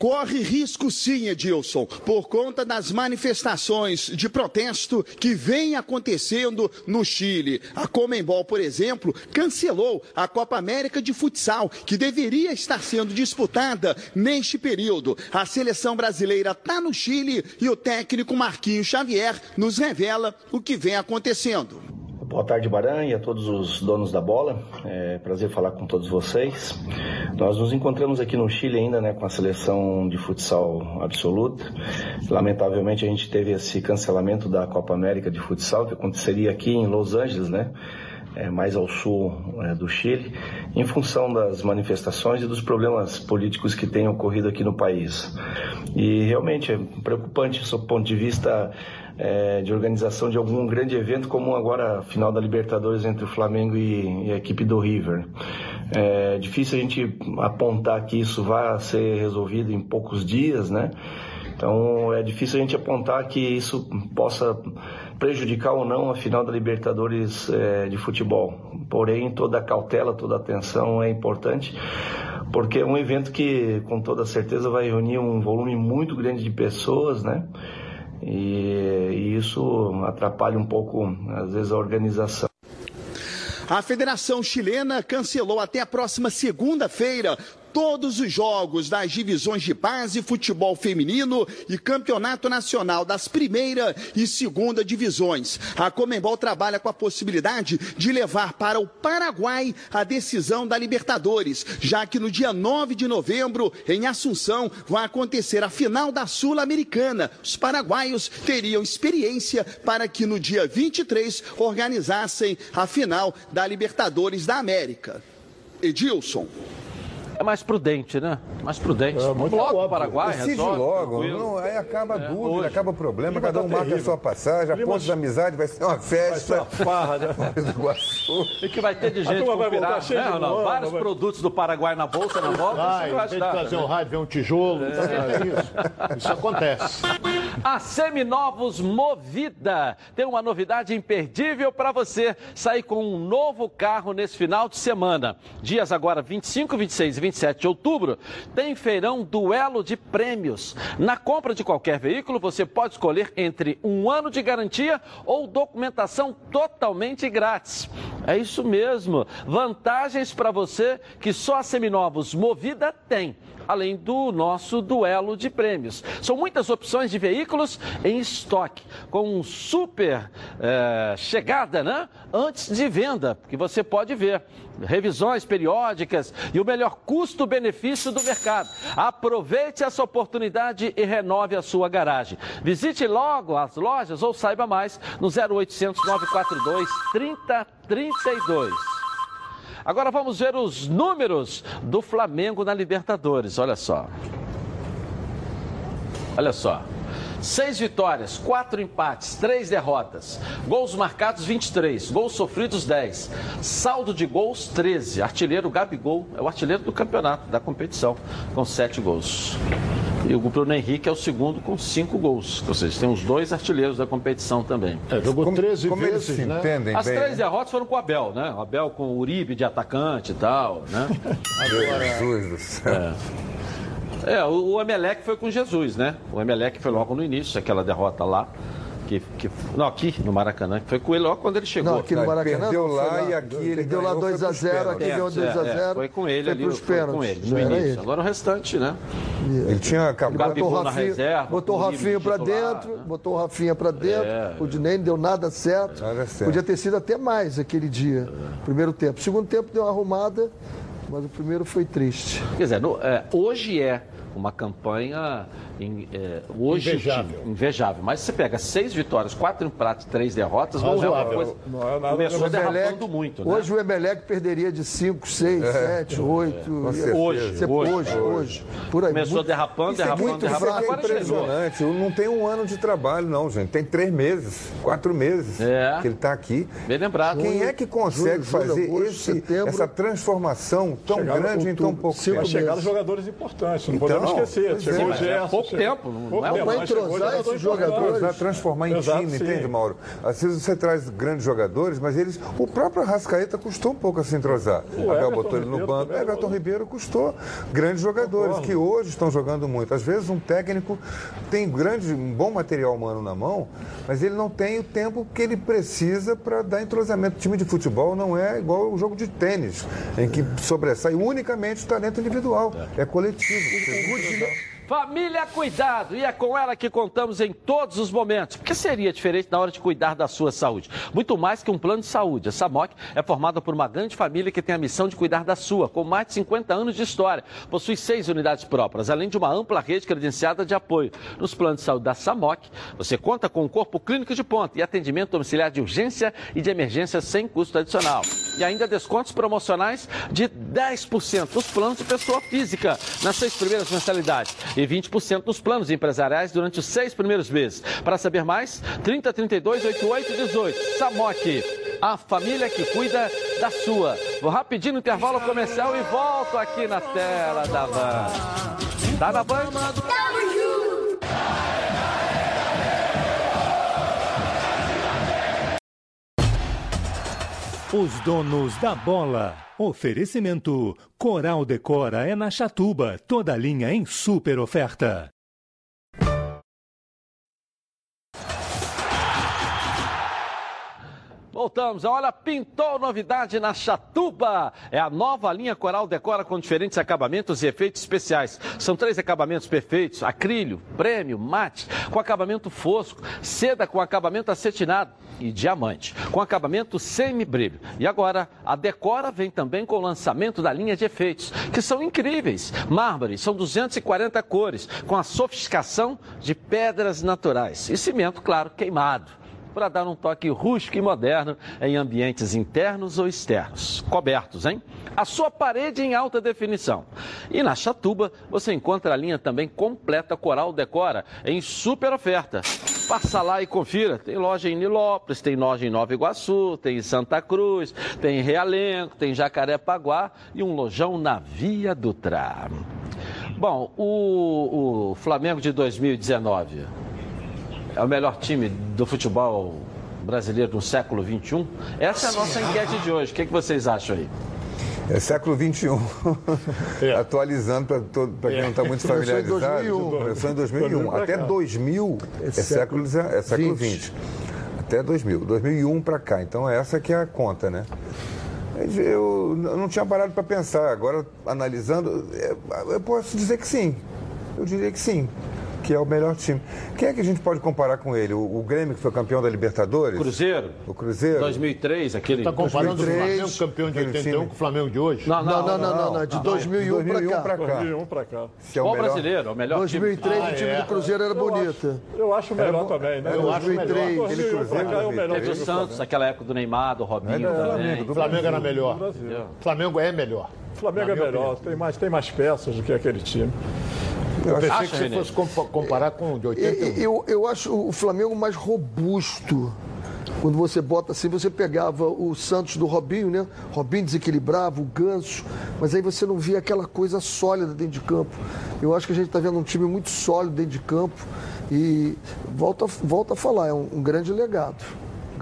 Corre risco sim, Edilson, por conta das manifestações de protesto que vem acontecendo no Chile. A Comembol, por exemplo, cancelou a Copa América de Futsal, que deveria estar sendo disputada neste período. A seleção brasileira está no Chile e o técnico Marquinhos Xavier nos revela o que vem acontecendo. Boa tarde, Baran, e a todos os donos da bola. É prazer falar com todos vocês. Nós nos encontramos aqui no Chile ainda, né, com a seleção de futsal absoluta. Lamentavelmente, a gente teve esse cancelamento da Copa América de Futsal, que aconteceria aqui em Los Angeles, né? É, mais ao sul é, do Chile, em função das manifestações e dos problemas políticos que têm ocorrido aqui no país. E realmente é preocupante, do ponto de vista é, de organização de algum grande evento, como agora a final da Libertadores entre o Flamengo e, e a equipe do River. É difícil a gente apontar que isso vai ser resolvido em poucos dias, né? Então é difícil a gente apontar que isso possa prejudicar ou não a final da Libertadores é, de futebol. Porém, toda cautela, toda atenção é importante, porque é um evento que, com toda certeza, vai reunir um volume muito grande de pessoas, né? E, e isso atrapalha um pouco, às vezes, a organização. A Federação Chilena cancelou até a próxima segunda-feira todos os jogos das divisões de base, futebol feminino e campeonato nacional das primeira e segunda divisões. A Comembol trabalha com a possibilidade de levar para o Paraguai a decisão da Libertadores, já que no dia 9 de novembro, em Assunção, vai acontecer a final da Sul-Americana. Os paraguaios teriam experiência para que no dia 23 organizassem a final da Libertadores da América. Edilson. É mais prudente, né? Mais prudente. Vamos logo pro Paraguai, Decide resolve. logo. Não, aí acaba a É, dúvida, hoje. acaba o problema, cada um tá marca a sua passagem, a ponte da amizade vai ser uma festa. ser uma farra, né? E que vai ter de gente vai conspirada, cheia né, de Ronaldo? bola, Vários vai- produtos do Paraguai na bolsa, na volta. Vai, vai em vez de ajudar trazer um rádio, vem um tijolo. É. Isso. Isso acontece. A Seminovos Movida tem uma novidade imperdível para você sair com um novo carro nesse final de semana. Dias agora 25, 26 e 27 de outubro tem feirão duelo de prêmios. Na compra de qualquer veículo você pode escolher entre um ano de garantia ou documentação totalmente grátis. É isso mesmo. Vantagens para você que só a Seminovos Movida tem além do nosso duelo de prêmios. São muitas opções de veículos em estoque, com super eh, chegada, né? Antes de venda, que você pode ver. Revisões periódicas e o melhor custo-benefício do mercado. Aproveite essa oportunidade e renove a sua garagem. Visite logo as lojas ou saiba mais no 0800 942 3032. Agora vamos ver os números do Flamengo na Libertadores. Olha só. Olha só. Seis vitórias, quatro empates, três derrotas. Gols marcados 23, gols sofridos 10. Saldo de gols 13. Artilheiro Gabigol é o artilheiro do campeonato, da competição, com sete gols. E o Bruno Henrique é o segundo com cinco gols. Ou seja, tem os dois artilheios da competição também. É, jogou 13 como eles vezes, se né? entendem As bem, três né? derrotas foram com o Abel, né? O Abel com o Uribe de atacante e tal, né? Jesus do céu. É, o, o Emelec foi com Jesus, né? O Emelec foi logo no início, aquela derrota lá. Que, que, não, aqui no Maracanã, que foi com ele logo quando ele chegou. Não, aqui no Maracanã. perdeu lá foi e aqui ele Perdeu lá ganhou, foi 2 a pros 0 aqui deu 2 a É, é, 0 foi com ele foi ali, pros foi com pênaltis, ele, no início. ele. Agora o restante, né? Ele tinha acabado. botou Rafinha, reserva, botou o com Rafinha titular, dentro, botou o Rafinha pra dentro. É. O Dinei não deu nada certo. Nada certo. Podia ter sido até mais aquele dia, primeiro tempo. Segundo tempo deu uma arrumada, mas o primeiro foi triste. Quer dizer, no- é, hoje é uma campanha em- é, hoje Invejável. invejável. Mas você pega seis vitórias, quatro empates, três derrotas, não é uma coisa. Não é nada- Começou O Emelec- derrapando muito, né? Hoje o Emelec perderia de 5, 6, 7, 8. certeza. Hoje, hoje, hoje, hoje. Por aí. Começou muito- derrapando, Isso é derrapando, muito derrapando. fraco, Agora chegou. impressionante. Não tem um ano de trabalho, não, gente. Tem três meses, quatro meses É. que ele está aqui. Bem lembrado. Quem é que consegue julho, julho, fazer agosto, esse- setembro. essa transformação tão grande em tão pouco cinco tempo? Chegaram jogadores importantes, não Então, podemos esquecer. pois Chegou é, o é Gerson. pouco chegou- tempo, não pouco é tempo, mas chegou entrosar jogador esses jogadores. Transformar em Exato, time, sim. entende, Mauro? Às vezes você traz grandes jogadores, mas eles. O próprio Rascaeta custou um pouco a se entrosar. O Abel botou ele no banco. Everton? Ribeiro custou grandes jogadores que hoje estão jogando muito. Às vezes um técnico tem grande, um bom material humano na mão, mas ele não tem o tempo que ele precisa para dar entrosamento. O time de futebol não é igual o jogo de tênis, em que sobressai unicamente o talento individual. É coletivo. Ruth, Família Cuidado, e é com ela que contamos em todos os momentos. Porque seria diferente na hora de cuidar da sua saúde? Muito mais que um plano de saúde. A SAMOC é formada por uma grande família que tem a missão de cuidar da sua, com mais de 50 anos de história. Possui seis unidades próprias, além de uma ampla rede credenciada de apoio. Nos planos de saúde da SAMOC, você conta com um corpo clínico de ponta e atendimento domiciliar de urgência e de emergência sem custo adicional. E ainda descontos promocionais de 10% nos planos de pessoa física nas seis primeiras mensalidades e 20% nos planos empresariais durante os seis primeiros meses. Para saber mais, 30 32 88 18. Samok, a família que cuida da sua. Vou rapidinho no intervalo comercial e volto aqui na tela da Van. Tá na Van? Os donos da bola. Oferecimento: Coral Decora é na Chatuba, toda linha em super oferta. Voltamos. Olha, pintou novidade na Chatuba. É a nova linha Coral Decora com diferentes acabamentos e efeitos especiais. São três acabamentos perfeitos: acrílio, prêmio, mate, com acabamento fosco, seda com acabamento acetinado e diamante, com acabamento semi-brilho. E agora, a Decora vem também com o lançamento da linha de efeitos, que são incríveis. Mármore, são 240 cores, com a sofisticação de pedras naturais. E cimento, claro, queimado para dar um toque rústico e moderno em ambientes internos ou externos. Cobertos, hein? A sua parede em alta definição. E na Chatuba você encontra a linha também completa Coral Decora em super oferta. Passa lá e confira. Tem loja em Nilópolis, tem loja em Nova Iguaçu, tem em Santa Cruz, tem em Realengo, tem em Jacarepaguá e um lojão na Via Dutra. Bom, o, o Flamengo de 2019 é o melhor time do futebol brasileiro no século XXI? Essa é a nossa enquete de hoje. O que, é que vocês acham aí? É século XXI. Atualizando para quem não está muito Começou em familiarizado. 2001. Começou em 2001. pra Até cá. 2000 é, É século, é século 20. 20. Até 2000. 2001 para cá. Então essa que é a conta, né? Eu não tinha parado para pensar. Agora, analisando, é, eu posso dizer que sim. Eu diria que sim. Que é o melhor time. Quem é que a gente pode comparar com ele? O, o Grêmio, que foi campeão da Libertadores? Cruzeiro? O Cruzeiro? 2003, aquele. Está comparando o 2003, Flamengo campeão de aquele 81 time. com o Flamengo de hoje? Não, Não, não, não, não, não, de 2001 pra 2001 cá. pra cá. 2001 pra cá. Se é o melhor- brasileiro? O melhor time. 2003 Ah, o time é. do Cruzeiro era Eu bonito. acho, eu acho o melhor Era também, né? eu acho 2003, melhor. 2001 pra cá é o melhor Teve o time Santos, aquela época do Neymar, do Robinho do também. O Flamengo era melhor. O Flamengo é melhor. O Flamengo é melhor, tem mais, tem mais peças do que aquele time. Eu pensei Acha, que você fosse compa- comparar com o de 81. Eu, eu acho o Flamengo mais robusto. Quando você bota assim, você pegava o Santos do Robinho, né? Robinho desequilibrava, o Ganso, mas aí você não via aquela coisa sólida dentro de campo. Eu acho que a gente está vendo um time muito sólido dentro de campo e volta, volta a falar, é um, um grande legado.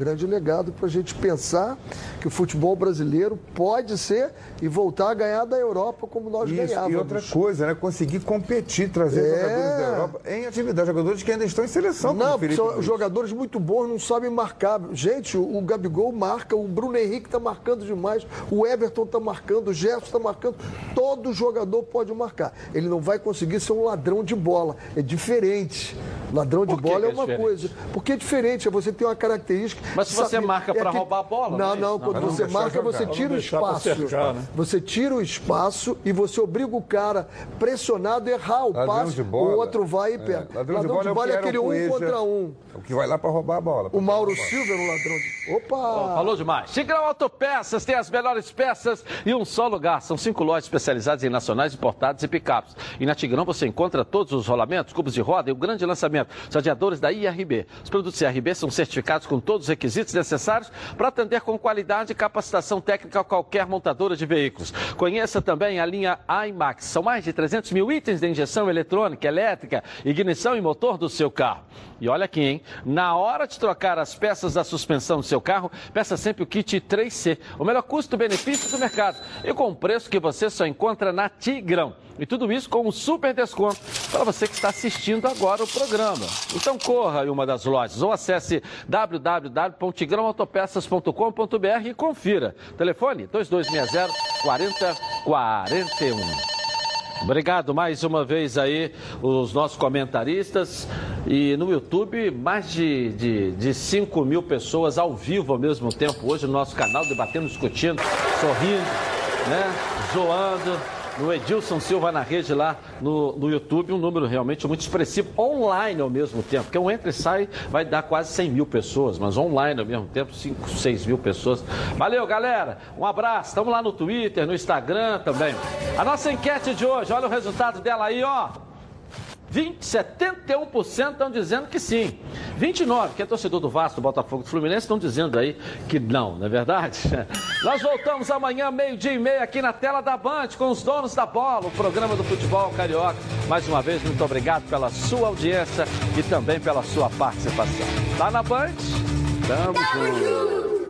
Grande legado para a gente pensar que o futebol brasileiro pode ser e voltar a ganhar da Europa como nós Isso, ganhávamos. e outra coisa, né? Conseguir competir, trazer É. jogadores da Europa em atividade, jogadores que ainda estão em seleção. Não, são jogadores muito bons, não sabem marcar. Gente, o, o Gabigol marca, o Bruno Henrique está marcando demais, o Everton está marcando, o Gerson está marcando. Todo jogador pode marcar. Ele não vai conseguir ser um ladrão de bola. É diferente. Ladrão de bola é é uma diferente? coisa. Porque é diferente, é você tem uma característica. Mas se você marca pra que- roubar a bola, Não, não é não, quando Não, você marca, jogar. você tira o espaço. cercar, né? Você tira o espaço e você obriga o cara pressionado a errar o Ladrão passe. de bola. O outro vai e É, pega. ladrão de bola é que é era aquele um Cueja. contra um. É O que vai lá para roubar a bola. O Mauro Silva era um ladrão de. Opa! Ó, Falou demais. Tigrão Autopeças tem as melhores peças em um só lugar. São cinco lojas especializadas em nacionais, importados e picapes. E na Tigrão você encontra todos os rolamentos, cubos de roda e o grande lançamento. Os radiadores da IRB. Os produtos IRB são certificados com todos os requisitos necessários para atender com qualidade e capacitação técnica a qualquer montadora de veículos. Conheça também a linha IMAX. São mais de 300 mil itens de injeção eletrônica, elétrica, ignição e motor do seu carro. E olha aqui, hein? Na hora de trocar as peças da suspensão do seu carro, peça sempre o kit 3C, o melhor custo-benefício do mercado. E com um preço que você só encontra na Tigrão. E tudo isso com um super desconto para você que está assistindo agora o programa. Então corra em uma das lojas ou acesse www.tigrãoautopeças.com.br e confira. Telefone 2260 4041. Obrigado mais uma vez aí os nossos comentaristas. E no YouTube, mais de, de, de 5 mil pessoas ao vivo ao mesmo tempo hoje no nosso canal, debatendo, discutindo, sorrindo, né? Zoando. No Edilson Silva na rede lá no, no YouTube, um número realmente muito expressivo, online ao mesmo tempo, porque um entra e sai vai dar quase 100 mil pessoas, mas online ao mesmo tempo, 5, 6 mil pessoas. Valeu, galera, um abraço, estamos lá no Twitter, no Instagram também. A nossa enquete de hoje, olha o resultado dela aí, ó. 20, 71% estão dizendo que sim. 29, que é torcedor do Vasco, do Botafogo, do Fluminense, estão dizendo aí que não, não é verdade? Nós voltamos amanhã, meio-dia e meia, aqui na tela da Band, com os donos da bola, o programa do futebol carioca. Mais uma vez, muito obrigado pela sua audiência e também pela sua participação. Tá na Band? Tamo junto.